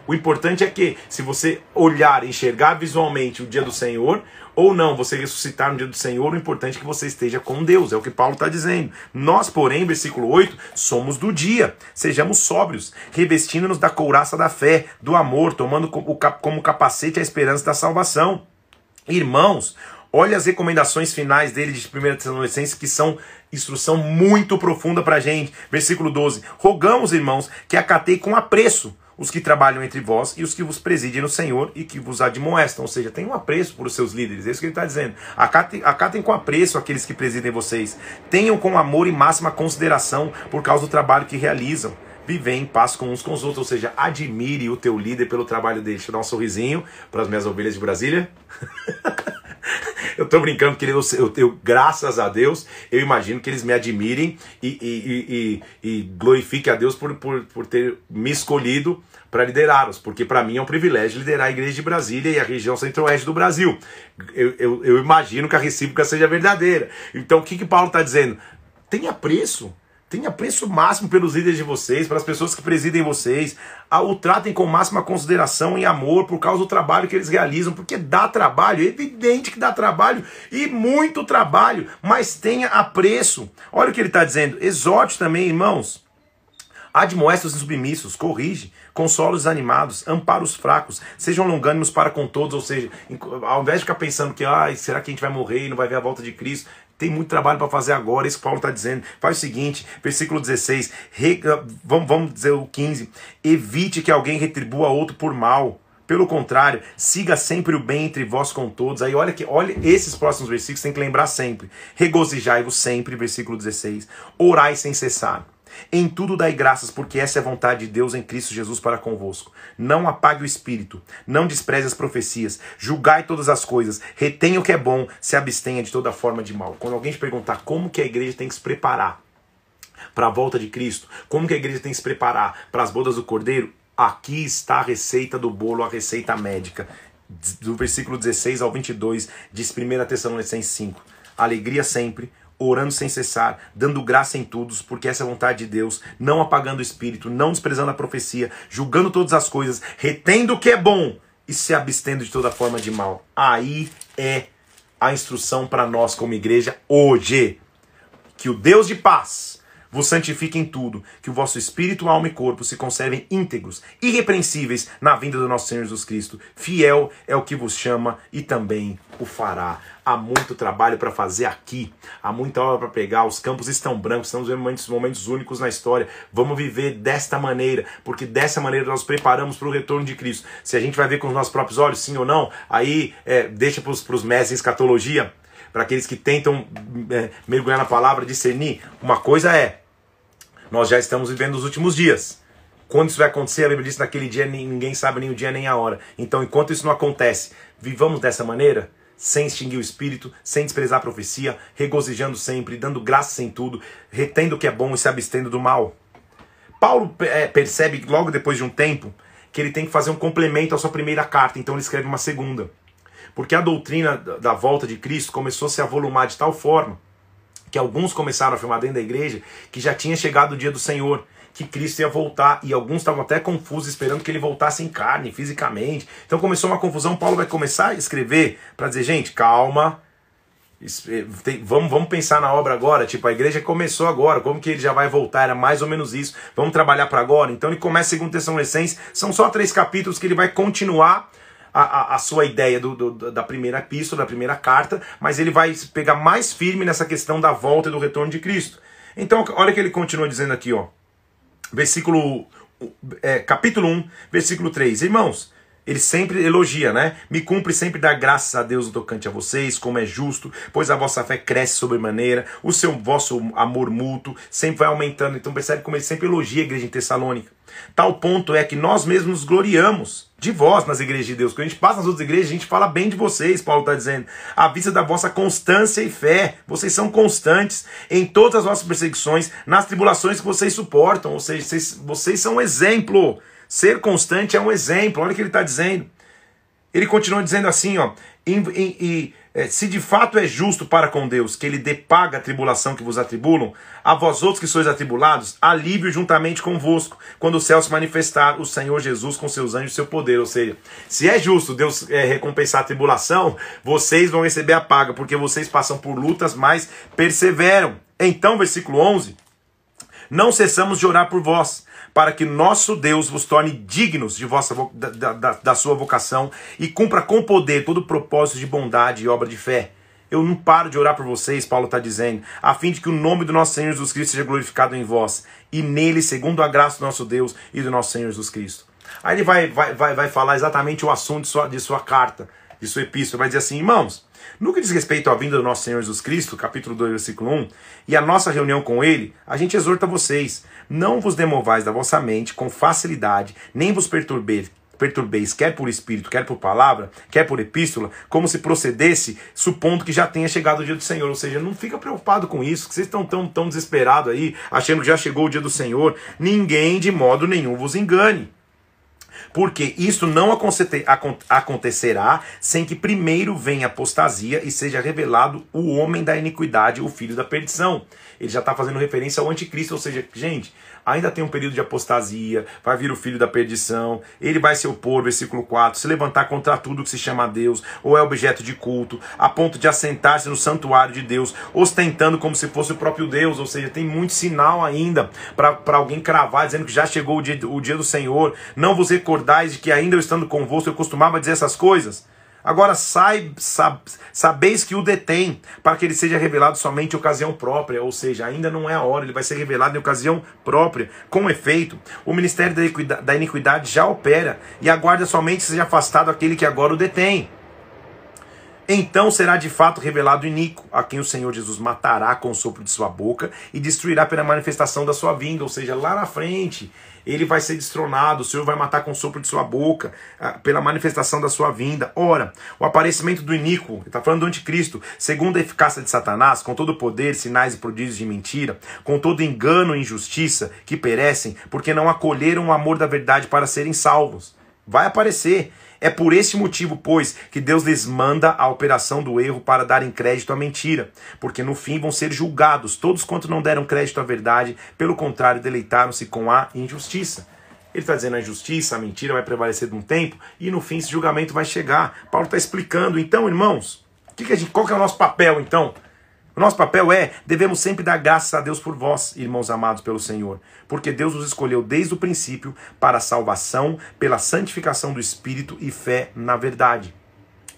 O importante é que, se você olhar, enxergar visualmente o dia do Senhor, ou não, você ressuscitar no dia do Senhor, o importante é que você esteja com Deus, é o que Paulo está dizendo. Nós, porém, versículo 8, somos do dia, sejamos sóbrios, revestindo-nos da couraça da fé, do amor, tomando como capacete a esperança da salvação. Irmãos, olha as recomendações finais dele de 1 Tessalonicenses, que são instrução muito profunda para a gente. Versículo 12: Rogamos, irmãos, que acatei com apreço os que trabalham entre vós e os que vos presidem no Senhor e que vos admoestam. Ou seja, tem um apreço por os seus líderes. É isso que ele está dizendo. Acatem, acatem com apreço aqueles que presidem vocês. Tenham com amor e máxima consideração por causa do trabalho que realizam. Viver em paz com uns com os outros. Ou seja, admire o teu líder pelo trabalho dele. Deixa eu dar um sorrisinho para as minhas ovelhas de Brasília. <laughs> <laughs> eu tô brincando que eu, eu, eu, graças a Deus, eu imagino que eles me admirem e, e, e, e glorifiquem a Deus por, por, por ter me escolhido para liderá-los, porque para mim é um privilégio liderar a igreja de Brasília e a região centro-oeste do Brasil. Eu, eu, eu, imagino que a recíproca seja verdadeira. Então o que, que Paulo está dizendo? Tenha preço Tenha preço máximo pelos líderes de vocês, pelas pessoas que presidem vocês. O tratem com máxima consideração e amor por causa do trabalho que eles realizam, porque dá trabalho, é evidente que dá trabalho e muito trabalho, mas tenha apreço. Olha o que ele está dizendo. Exorte também, irmãos. Admoesta os submissos, corrige, consola os animados, ampara os fracos, sejam longânimos para com todos, ou seja, ao invés de ficar pensando que, ah, será que a gente vai morrer e não vai ver a volta de Cristo, Tem muito trabalho para fazer agora, isso Paulo está dizendo. Faz o seguinte, versículo 16, vamos, vamos dizer o 15: evite que alguém retribua outro por mal. Pelo contrário, siga sempre o bem entre vós com todos. Aí olha que, olha esses próximos versículos, tem que lembrar sempre. Regozijai-vos sempre, versículo 16. Orai sem cessar. Em tudo dai graças, porque essa é a vontade de Deus em Cristo Jesus para convosco. Não apague o espírito, não despreze as profecias, julgai todas as coisas, retenha o que é bom, se abstenha de toda forma de mal. Quando alguém te perguntar como que a igreja tem que se preparar para a volta de Cristo, como que a igreja tem que se preparar para as bodas do Cordeiro, aqui está a receita do bolo, a receita médica. Do versículo 16 ao 22, diz 1 Tessalonicenses 5. Alegria sempre, orando sem cessar, dando graça em tudo, porque essa é a vontade de Deus, não apagando o espírito, não desprezando a profecia, julgando todas as coisas, retendo o que é bom e se abstendo de toda forma de mal. Aí é a instrução para nós como igreja hoje. Que o Deus de paz vos santifique em tudo, que o vosso espírito, alma e corpo se conservem íntegros, irrepreensíveis na vinda do nosso Senhor Jesus Cristo. Fiel é o que vos chama e também o fará. Há muito trabalho para fazer aqui, há muita obra para pegar. Os campos estão brancos, estamos vivendo momentos, momentos únicos na história. Vamos viver desta maneira, porque dessa maneira nós preparamos para o retorno de Cristo. Se a gente vai ver com os nossos próprios olhos, sim ou não, aí é, deixa para os mestres em escatologia para aqueles que tentam é, mergulhar na palavra, discernir. Uma coisa é, nós já estamos vivendo os últimos dias. Quando isso vai acontecer, a Bíblia diz naquele dia ninguém sabe nem o dia nem a hora. Então, enquanto isso não acontece, vivamos dessa maneira, sem extinguir o espírito, sem desprezar a profecia, regozijando sempre, dando graças em tudo, retendo o que é bom e se abstendo do mal. Paulo é, percebe logo depois de um tempo que ele tem que fazer um complemento à sua primeira carta, então ele escreve uma segunda. Porque a doutrina da volta de Cristo começou a se avolumar de tal forma que alguns começaram a afirmar dentro da igreja que já tinha chegado o dia do Senhor, que Cristo ia voltar, e alguns estavam até confusos, esperando que ele voltasse em carne, fisicamente. Então começou uma confusão. Paulo vai começar a escrever para dizer: gente, calma. Eh, vamos, vamos pensar na obra agora. Tipo, a igreja começou agora. Como que ele já vai voltar? Era mais ou menos isso. Vamos trabalhar para agora. Então ele começa segundo Tessalonicenses. São só três capítulos que ele vai continuar a, a, sua ideia do, do, da primeira epístola, da primeira carta, mas ele vai pegar mais firme nessa questão da volta e do retorno de Cristo. Então, olha que ele continua dizendo aqui, ó. Versículo. É, capítulo 1, versículo 3. Irmãos, ele sempre elogia, né? Me cumpre sempre dar graças a Deus tocante a vocês, como é justo, pois a vossa fé cresce sobremaneira, o seu vosso amor mútuo sempre vai aumentando. Então percebe como ele sempre elogia a igreja em Tessalônica. Tal ponto é que nós mesmos gloriamos de vós nas igrejas de Deus. Quando a gente passa nas outras igrejas, a gente fala bem de vocês, Paulo está dizendo. À vista da vossa constância e fé. Vocês são constantes em todas as vossas perseguições, nas tribulações que vocês suportam. Ou seja, vocês, vocês são um exemplo. Ser constante é um exemplo. Olha o que ele está dizendo. Ele continua dizendo assim, ó. E, e, se de fato é justo para com Deus que ele dê paga a tribulação que vos atribulam, a vós outros que sois atribulados, alívio juntamente convosco, quando o céu se manifestar o Senhor Jesus com seus anjos e seu poder. Ou seja, se é justo Deus é, recompensar a tribulação, vocês vão receber a paga, porque vocês passam por lutas, mas perseveram. Então, versículo 11: Não cessamos de orar por vós para que nosso Deus vos torne dignos de vossa, da, da, da sua vocação e cumpra com poder todo o propósito de bondade e obra de fé. Eu não paro de orar por vocês, Paulo está dizendo, a fim de que o nome do nosso Senhor Jesus Cristo seja glorificado em vós, e nele, segundo a graça do nosso Deus e do nosso Senhor Jesus Cristo. Aí ele vai, vai, vai, vai falar exatamente o assunto de sua, de sua carta, de sua epístola, vai dizer assim, irmãos, no que diz respeito à vinda do nosso Senhor Jesus Cristo, capítulo 2, versículo 1, e a nossa reunião com ele, a gente exorta vocês, não vos demovais da vossa mente com facilidade, nem vos perturbeis, perturbeis, quer por espírito, quer por palavra, quer por epístola, como se procedesse, supondo que já tenha chegado o dia do Senhor. Ou seja, não fica preocupado com isso, que vocês estão tão, tão desesperados aí, achando que já chegou o dia do Senhor. Ninguém de modo nenhum vos engane porque isto não acontecerá sem que primeiro venha apostasia e seja revelado o homem da iniquidade, o filho da perdição. Ele já está fazendo referência ao anticristo, ou seja, gente, ainda tem um período de apostasia, vai vir o filho da perdição, ele vai se opor, versículo 4, se levantar contra tudo que se chama Deus, ou é objeto de culto, a ponto de assentar-se no santuário de Deus, ostentando como se fosse o próprio Deus, ou seja, tem muito sinal ainda para alguém cravar, dizendo que já chegou o dia, o dia do Senhor, não vos recordais de que ainda eu estando convosco eu costumava dizer essas coisas? Agora sai, sab, sabeis que o detém, para que ele seja revelado somente em ocasião própria, ou seja, ainda não é a hora, ele vai ser revelado em ocasião própria. Com efeito, o ministério da iniquidade já opera e aguarda somente seja afastado aquele que agora o detém. Então será de fato revelado o iníquo, a quem o Senhor Jesus matará com o sopro de sua boca e destruirá pela manifestação da sua vinda, ou seja, lá na frente ele vai ser destronado, o Senhor vai matar com o sopro de sua boca, ah, pela manifestação da sua vinda. Ora, o aparecimento do iníquo, ele está falando do anticristo, segundo a eficácia de Satanás, com todo o poder, sinais e prodígios de mentira, com todo engano e injustiça, que perecem, porque não acolheram o amor da verdade para serem salvos. Vai aparecer. É por este motivo, pois, que Deus lhes manda a operação do erro para darem crédito à mentira, porque no fim vão ser julgados todos quanto não deram crédito à verdade, pelo contrário, deleitaram-se com a injustiça. Ele está dizendo a injustiça, a mentira vai prevalecer de um tempo e no fim esse julgamento vai chegar. Paulo está explicando. Então, irmãos, que que gente, qual que é o nosso papel então? O nosso papel é, devemos sempre dar graças a Deus por vós, irmãos amados pelo Senhor, porque Deus os escolheu desde o princípio para a salvação, pela santificação do Espírito e fé na verdade.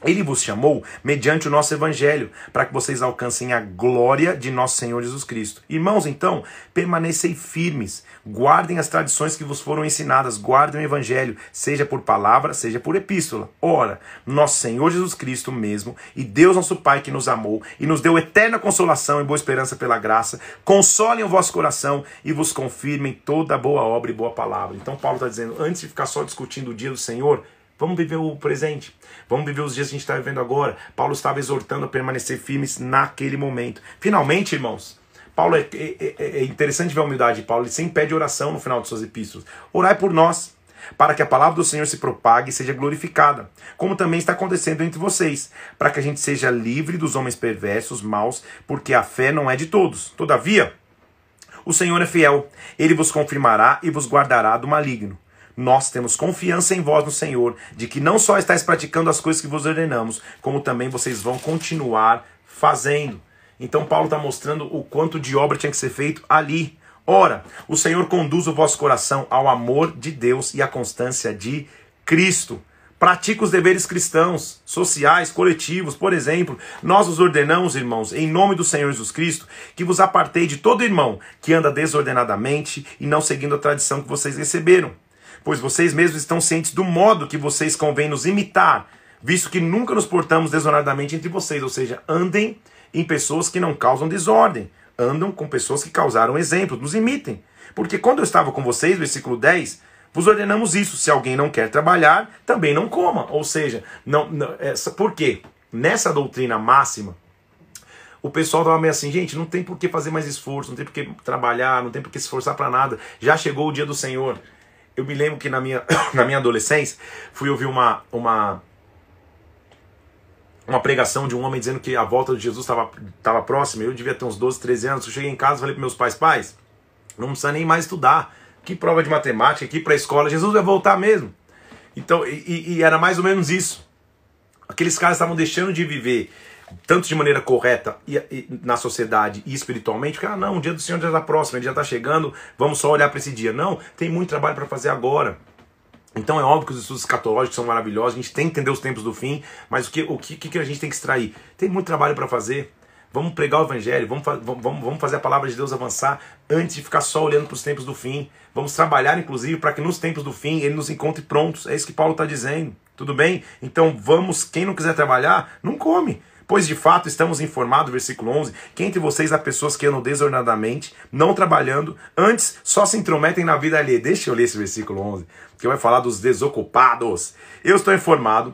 Ele vos chamou mediante o nosso evangelho, para que vocês alcancem a glória de nosso Senhor Jesus Cristo. Irmãos, então, permanecei firmes, guardem as tradições que vos foram ensinadas, guardem o evangelho, seja por palavra, seja por epístola. Ora, nosso Senhor Jesus Cristo mesmo, e Deus nosso Pai que nos amou e nos deu eterna consolação e boa esperança pela graça, consolem o vosso coração e vos confirmem toda boa obra e boa palavra. Então Paulo está dizendo, antes de ficar só discutindo o dia do Senhor, Vamos viver o presente. Vamos viver os dias que a gente está vivendo agora. Paulo estava exortando a permanecer firmes naquele momento. Finalmente, irmãos, Paulo é, é, é, é interessante ver a humildade de Paulo. Ele sempre pede oração no final de suas epístolas. Orai por nós, para que a palavra do Senhor se propague e seja glorificada, como também está acontecendo entre vocês, para que a gente seja livre dos homens perversos, maus, porque a fé não é de todos. Todavia, o Senhor é fiel, ele vos confirmará e vos guardará do maligno nós temos confiança em vós no Senhor, de que não só estáis praticando as coisas que vos ordenamos, como também vocês vão continuar fazendo. Então Paulo está mostrando o quanto de obra tinha que ser feito ali. Ora, o Senhor conduz o vosso coração ao amor de Deus e à constância de Cristo. Pratica os deveres cristãos, sociais, coletivos. Por exemplo, nós os ordenamos, irmãos, em nome do Senhor Jesus Cristo, que vos apartei de todo irmão que anda desordenadamente e não seguindo a tradição que vocês receberam pois vocês mesmos estão cientes do modo que vocês convém nos imitar, visto que nunca nos portamos desonradamente entre vocês, ou seja, andem em pessoas que não causam desordem, andam com pessoas que causaram exemplo, nos imitem. Porque quando eu estava com vocês, versículo 10, vos ordenamos isso: se alguém não quer trabalhar, também não coma. Ou seja, não, não essa, por quê? Nessa doutrina máxima, o pessoal estava meio assim, gente, não tem por que fazer mais esforço, não tem por que trabalhar, não tem por que se esforçar para nada. Já chegou o dia do Senhor. Eu me lembro que na minha, <coughs> na minha adolescência fui ouvir uma, uma, uma pregação de um homem dizendo que a volta de Jesus estava próxima. Eu devia ter uns 12, 13 anos. Eu cheguei em casa e falei para meus pais: pais, não precisa nem mais estudar. Que prova de matemática, aqui para a escola. Jesus vai voltar mesmo. Então, e, e era mais ou menos isso. Aqueles caras estavam deixando de viver tanto de maneira correta e, e, na sociedade e espiritualmente, porque, ah, não, o dia do Senhor já está próximo, ele já está chegando, vamos só olhar para esse dia. Não, tem muito trabalho para fazer agora. Então é óbvio que os estudos escatológicos são maravilhosos, a gente tem que entender os tempos do fim, mas o que, o que, que a gente tem que extrair? Tem muito trabalho para fazer. Vamos pregar o evangelho, vamos, vamos, vamos fazer a palavra de Deus avançar antes de ficar só olhando para os tempos do fim. Vamos trabalhar, inclusive, para que nos tempos do fim ele nos encontre prontos. É isso que Paulo está dizendo. Tudo bem? Então vamos, quem não quiser trabalhar, não come. Pois de fato estamos informados, versículo 11, que entre vocês há pessoas que andam desordenadamente, não trabalhando, antes só se intrometem na vida alheia. Deixa eu ler esse versículo 11, que vai falar dos desocupados. Eu estou informado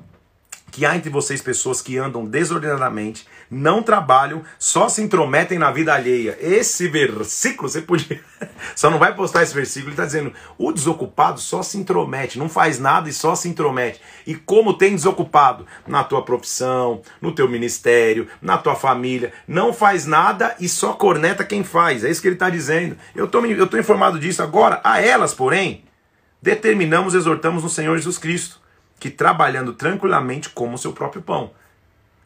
que há entre vocês pessoas que andam desordenadamente, não trabalham, só se intrometem na vida alheia. Esse versículo, você podia. <laughs> só não vai postar esse versículo, ele está dizendo: o desocupado só se intromete, não faz nada e só se intromete. E como tem desocupado? Na tua profissão, no teu ministério, na tua família, não faz nada e só corneta quem faz. É isso que ele está dizendo. Eu estou eu tô informado disso agora. A elas, porém, determinamos, exortamos no Senhor Jesus Cristo, que trabalhando tranquilamente como o seu próprio pão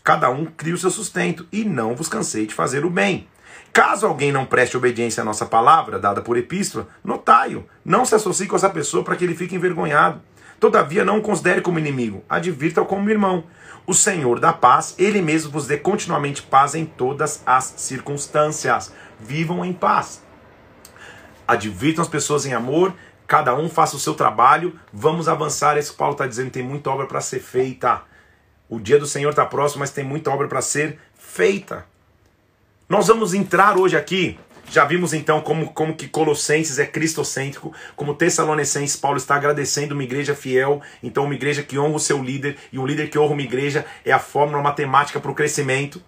Cada um cria o seu sustento, e não vos cansei de fazer o bem. Caso alguém não preste obediência à nossa palavra, dada por epístola, notai-o. Não se associe com essa pessoa para que ele fique envergonhado. Todavia, não o considere como inimigo, advirta-o como irmão. O Senhor da paz, ele mesmo vos dê continuamente paz em todas as circunstâncias. Vivam em paz. Advirtam as pessoas em amor, cada um faça o seu trabalho, vamos avançar. Esse que Paulo está dizendo tem muita obra para ser feita. O dia do Senhor está próximo, mas tem muita obra para ser feita. Nós vamos entrar hoje aqui já vimos então como, como que Colossenses é cristocêntrico, como Tessalonicenses, Paulo está agradecendo uma igreja fiel, então uma igreja que honra o seu líder, e um líder que honra uma igreja é a fórmula matemática para o crescimento.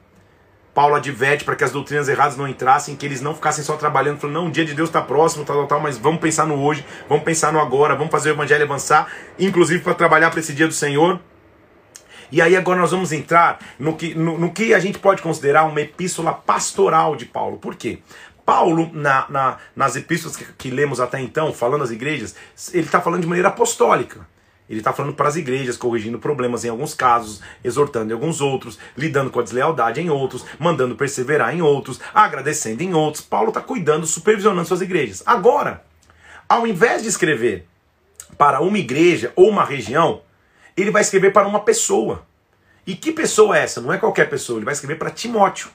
Paulo adverte para que as doutrinas erradas não entrassem, que eles não ficassem só trabalhando, falando, não, o dia de Deus está próximo, tal, tal, tal, mas vamos pensar no hoje, vamos pensar no agora, vamos fazer o evangelho avançar, inclusive para trabalhar para esse dia do Senhor. E aí agora nós vamos entrar no que, no, no, que a gente pode considerar uma epístola pastoral de Paulo. Por quê? Paulo, na, na, nas epístolas que, que, lemos até então, falando às igrejas, ele está falando de maneira apostólica. Ele está falando para as igrejas, corrigindo problemas em alguns casos, exortando em alguns outros, lidando com a deslealdade em outros, mandando perseverar em outros, agradecendo em outros. Paulo está cuidando, supervisionando suas igrejas. Agora, ao invés de escrever para uma igreja ou uma região, ele vai escrever para uma pessoa. E que pessoa é essa? Não é qualquer pessoa, ele vai escrever para Timóteo.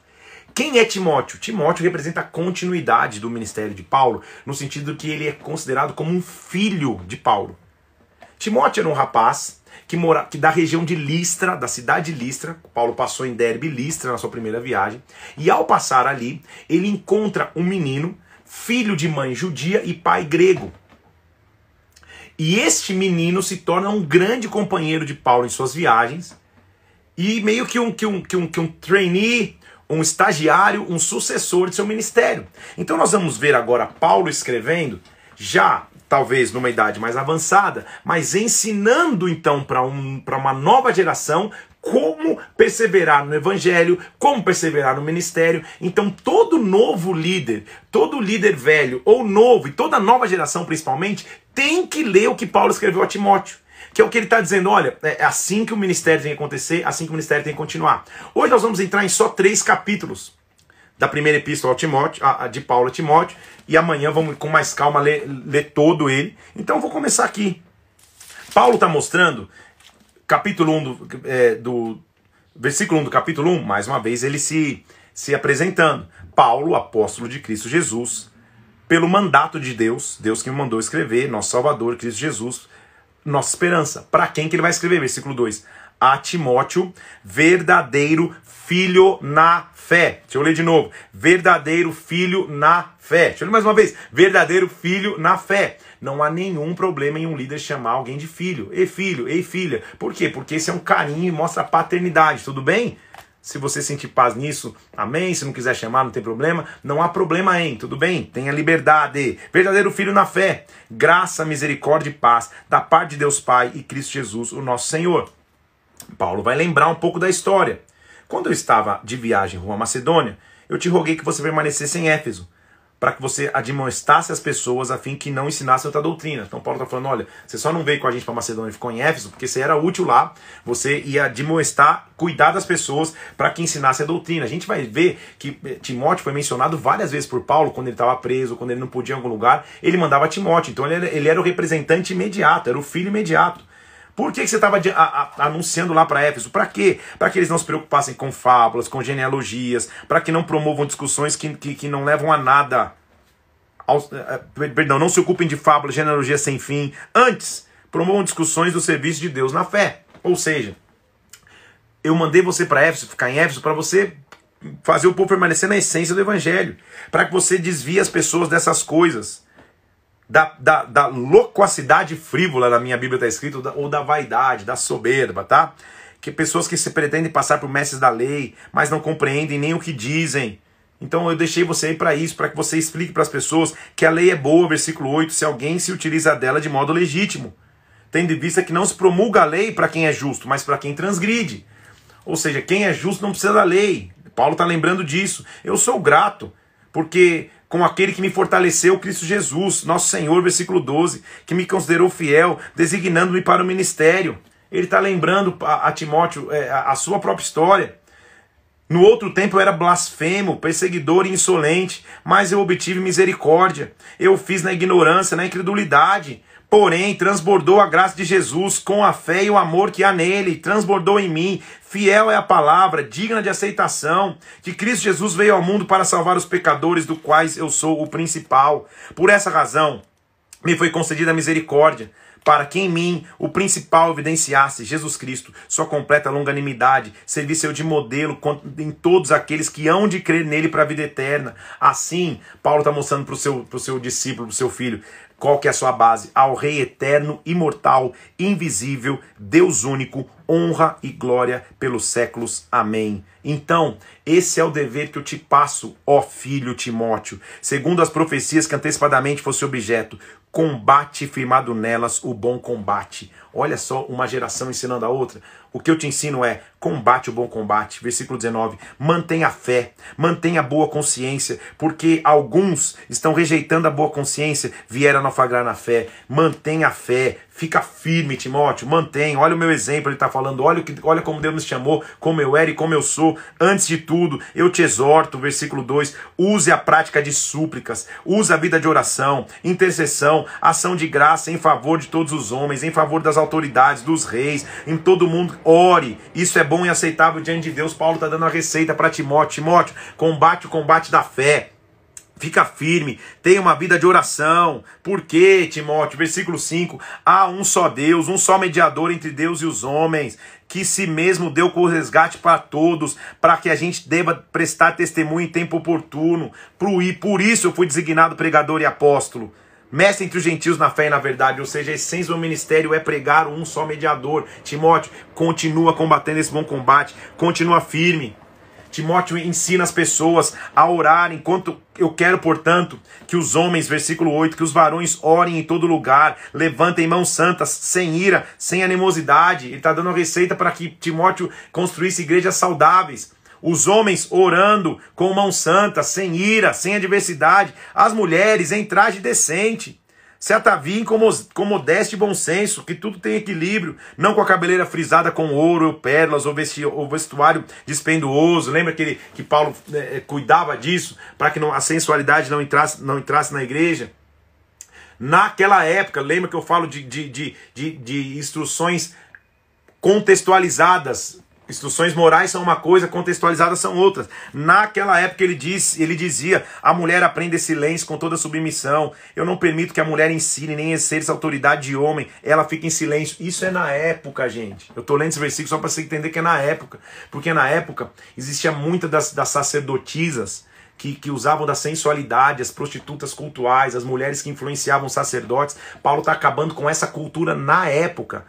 Quem é Timóteo? Timóteo representa a continuidade do ministério de Paulo, no sentido que ele é considerado como um filho de Paulo. Timóteo era um rapaz que, mora, que da região de Listra, da cidade de Listra, Paulo passou em Derbe, Listra, na sua primeira viagem, e ao passar ali, ele encontra um menino, filho de mãe judia e pai grego. E este menino se torna um grande companheiro de Paulo em suas viagens, e meio que um, que um, que um, que um trainee um estagiário, um sucessor de seu ministério. Então nós vamos ver agora Paulo escrevendo, já talvez numa idade mais avançada, mas ensinando então para um, uma nova geração como perseverar no evangelho, como perseverar no ministério. Então, todo novo líder, todo líder velho ou novo, e toda nova geração principalmente, tem que ler o que Paulo escreveu a Timóteo. Que é o que ele está dizendo, olha, é assim que o ministério tem que acontecer, assim que o ministério tem que continuar. Hoje nós vamos entrar em só três capítulos da primeira epístola ao Timóteo, de Paulo a Timóteo, e amanhã vamos com mais calma ler, ler todo ele. Então vou começar aqui. Paulo está mostrando, capítulo 1 do, é, do. Versículo 1 do capítulo 1, mais uma vez, ele se, se apresentando. Paulo, apóstolo de Cristo Jesus, pelo mandato de Deus, Deus que me mandou escrever, nosso Salvador, Cristo Jesus, nossa esperança. Para quem que ele vai escrever? Versículo 2. A Timóteo, verdadeiro filho na fé. Deixa eu ler de novo. Verdadeiro filho na fé. Deixa eu ler mais uma vez. Verdadeiro filho na fé. Não há nenhum problema em um líder chamar alguém de filho. Ei, filho, ei, filha. Por quê? Porque esse é um carinho e mostra paternidade, tudo bem? Se você sentir paz nisso, amém. Se não quiser chamar, não tem problema. Não há problema em, tudo bem? Tenha liberdade. Verdadeiro filho na fé. Graça, misericórdia e paz da parte de Deus Pai e Cristo Jesus, o nosso Senhor. Paulo vai lembrar um pouco da história. Quando eu estava de viagem rumo à Macedônia, eu te roguei que você permanecesse em Éfeso para que você admoestasse as pessoas a fim que não ensinasse outra doutrina. Então Paulo está falando, olha, você só não veio com a gente para Macedônia e ficou em Éfeso porque você era útil lá, você ia admoestar, cuidar das pessoas para que ensinasse a doutrina. A gente vai ver que eh, Timóteo foi mencionado várias vezes por Paulo quando ele estava preso, quando ele não podia em algum lugar, ele mandava Timóteo. Então ele era, ele era o representante imediato, era o filho imediato. Por que, que você estava anunciando lá para Éfeso? Para quê? Para que eles não se preocupassem com fábulas, com genealogias, para que não promovam discussões que, que, que não levam a nada. Eh, eh, perdão, não se ocupem de fábulas, genealogias sem fim. Antes, promovam discussões do serviço de Deus na fé. Ou seja, eu mandei você para Éfeso, ficar em Éfeso, para você fazer o povo permanecer na essência do evangelho, para que você desvie as pessoas dessas coisas da, da, da loquacidade frívola, na minha Bíblia está escrito, ou da vaidade, da soberba, tá? Que pessoas que se pretendem passar por mestres da lei, mas não compreendem nem o que dizem. Então eu deixei você aí para isso, para que você explique para as pessoas que a lei é boa, versículo 8, se alguém se utiliza dela de modo legítimo, tendo em vista que não se promulga a lei para quem é justo, mas para quem transgride. Ou seja, quem é justo não precisa da lei. Paulo está lembrando disso. Eu sou grato, porque com aquele que me fortaleceu, Cristo Jesus, nosso Senhor, versículo 12, que me considerou fiel, designando-me para o ministério. Ele está lembrando a, a Timóteo é, a, a sua própria história. No outro tempo eu era blasfemo, perseguidor e insolente, mas eu obtive misericórdia. Eu fiz na ignorância, na incredulidade. Porém, transbordou a graça de Jesus com a fé e o amor que há nele, transbordou em mim. Fiel é a palavra, digna de aceitação, que Cristo Jesus veio ao mundo para salvar os pecadores, do quais eu sou o principal. Por essa razão, me foi concedida a misericórdia para que em mim o principal evidenciasse Jesus Cristo, sua completa longanimidade, servisse eu de modelo em todos aqueles que hão de crer nele para a vida eterna. Assim, Paulo está mostrando para o seu, seu discípulo, para o seu filho, qual que é a sua base? Ao Rei eterno, imortal, invisível, Deus único, honra e glória pelos séculos. Amém. Então, esse é o dever que eu te passo, ó filho Timóteo, segundo as profecias que antecipadamente fosse objeto, combate firmado nelas o bom combate. Olha só uma geração ensinando a outra. O que eu te ensino é combate o bom combate. Versículo 19. Mantenha a fé, mantenha a boa consciência, porque alguns estão rejeitando a boa consciência, vieram naufragar na fé. Mantenha a fé, fica firme, Timóteo, mantenha. Olha o meu exemplo, ele está falando. Olha, que, olha como Deus me chamou, como eu era e como eu sou. Antes de tudo, eu te exorto, versículo 2. Use a prática de súplicas, use a vida de oração, intercessão, ação de graça em favor de todos os homens, em favor das autoridades, dos reis, em todo mundo ore. Isso é bom e aceitável diante de Deus. Paulo está dando a receita para Timóteo. Timóteo, combate o combate da fé. Fica firme, tenha uma vida de oração. Por quê, Timóteo? Versículo 5: Há um só Deus, um só mediador entre Deus e os homens, que si mesmo deu com resgate para todos, para que a gente deva prestar testemunho em tempo oportuno. Por isso eu fui designado pregador e apóstolo mestre entre os gentios na fé e na verdade, ou seja, a essência do ministério é pregar um só mediador. Timóteo, continua combatendo esse bom combate, continua firme. Timóteo ensina as pessoas a orar, enquanto eu quero, portanto, que os homens, versículo 8, que os varões orem em todo lugar, levantem mãos santas, sem ira, sem animosidade. Ele está dando a receita para que Timóteo construísse igrejas saudáveis os homens orando com mão santa, sem ira, sem adversidade, as mulheres em traje decente. Se ataviem com, com modéstia e bom senso, que tudo tem equilíbrio, não com a cabeleira frisada com ouro, pérolas ou, vesti ou vestuário dispenduoso. Lembra que, que Paulo é, cuidava disso para que não, a sensualidade não entrasse, não entrasse na igreja? Naquela época, lembra que eu falo de, de, de, de, de instruções contextualizadas Instruções morais são uma coisa, contextualizadas são outras. Naquela época ele, disse, ele dizia: a mulher aprende silêncio com toda submissão. Eu não permito que a mulher ensine nem exerça autoridade de homem. Ela fica em silêncio. Isso é na época, gente. Eu estou lendo esse versículo só para você entender que é na época. Porque na época existia muita das, das sacerdotisas que, que, usavam da sensualidade, as prostitutas cultuais, as mulheres que influenciavam sacerdotes. Paulo está acabando com essa cultura na época.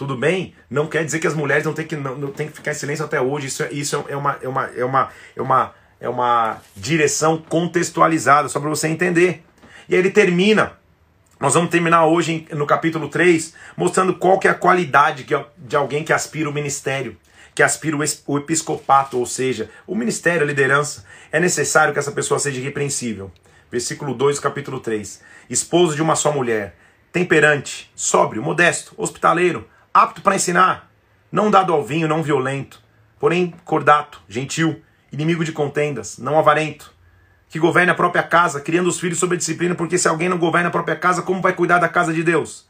Tudo bem? Não quer dizer que as mulheres não têm que, não, não têm que ficar em silêncio até hoje. Isso, é, isso é, uma, é, uma, é, uma, é, uma, é uma direção contextualizada, só para você entender. E aí ele termina. Nós vamos terminar hoje no capítulo 3, mostrando qual que é a qualidade de alguém que aspira o ministério, que aspira o episcopato, ou seja, o ministério, a liderança. É necessário que essa pessoa seja irrepreensível. Versículo 2, capítulo 3. Esposo de uma só mulher, temperante, sóbrio, modesto, hospitaleiro, apto para ensinar, não dado ao vinho, não violento, porém cordato, gentil, inimigo de contendas, não avarento, que governe a própria casa, criando os filhos sob a disciplina, porque se alguém não governa a própria casa, como vai cuidar da casa de Deus?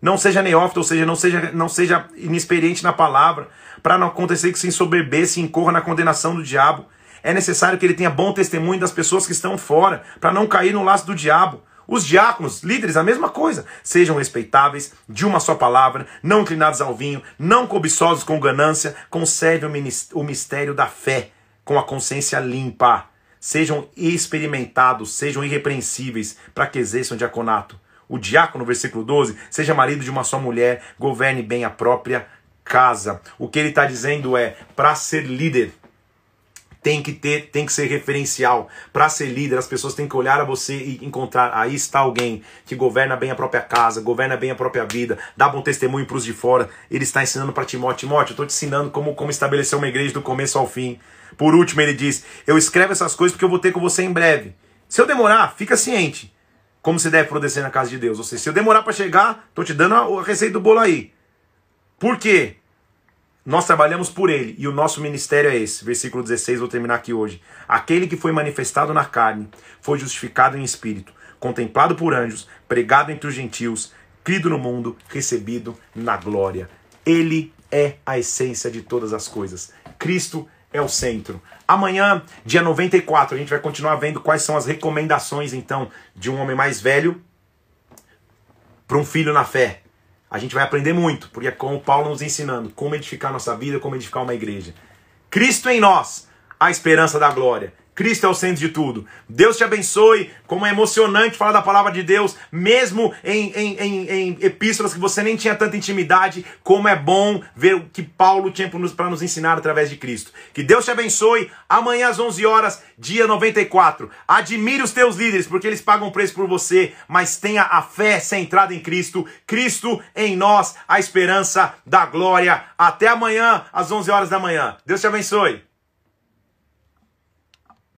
Não seja neófito, ou seja, não seja, não seja inexperiente na palavra, para não acontecer que se ensoberbeça e incorra na condenação do diabo. É necessário que ele tenha bom testemunho das pessoas que estão fora, para não cair no laço do diabo. Os diáconos, líderes, a mesma coisa. Sejam respeitáveis, de uma só palavra, não inclinados ao vinho, não cobiçosos com ganância, conservem o mistério da fé com a consciência limpa. Sejam experimentados, sejam irrepreensíveis, para que exerçam diaconato. O diácono, versículo 12, seja marido de uma só mulher, governe bem a própria casa. O que ele está dizendo é: para ser líder, tem que ter, tem que ser referencial. Para ser líder, as pessoas têm que olhar a você e encontrar, aí está alguém que governa bem a própria casa, governa bem a própria vida, dá bom testemunho para os de fora. Ele está ensinando para Timóteo, Timóteo, eu estou te ensinando como, como estabelecer uma igreja do começo ao fim. Por último, ele diz: Eu escrevo essas coisas porque eu vou ter com você em breve. Se eu demorar, fica ciente como você deve produzir na casa de Deus. Ou seja, se eu demorar para chegar, estou te dando a receita do bolo aí. Por quê? Nós trabalhamos por ele e o nosso ministério é esse. Versículo 16, vou terminar aqui hoje. Aquele que foi manifestado na carne, foi justificado em espírito, contemplado por anjos, pregado entre os gentios, crido no mundo, recebido na glória. Ele é a essência de todas as coisas. Cristo é o centro. Amanhã, dia 94, a gente vai continuar vendo quais são as recomendações, então, de um homem mais velho para um filho na fé. A gente vai aprender muito, porque é como Paulo nos ensinando como edificar nossa vida, como edificar uma igreja. Cristo em nós, a esperança da glória. Cristo é o centro de tudo. Deus te abençoe. Como é emocionante falar da palavra de Deus, mesmo em, em, em, em epístolas que você nem tinha tanta intimidade. Como é bom ver o que Paulo tinha para nos, ensinar através de Cristo. Que Deus te abençoe. Amanhã às 11 horas, dia 94. Admire os teus líderes, porque eles pagam preço por você. Mas tenha a fé centrada em Cristo. Cristo em nós, a esperança da glória. Até amanhã às 11 horas da manhã. Deus te abençoe.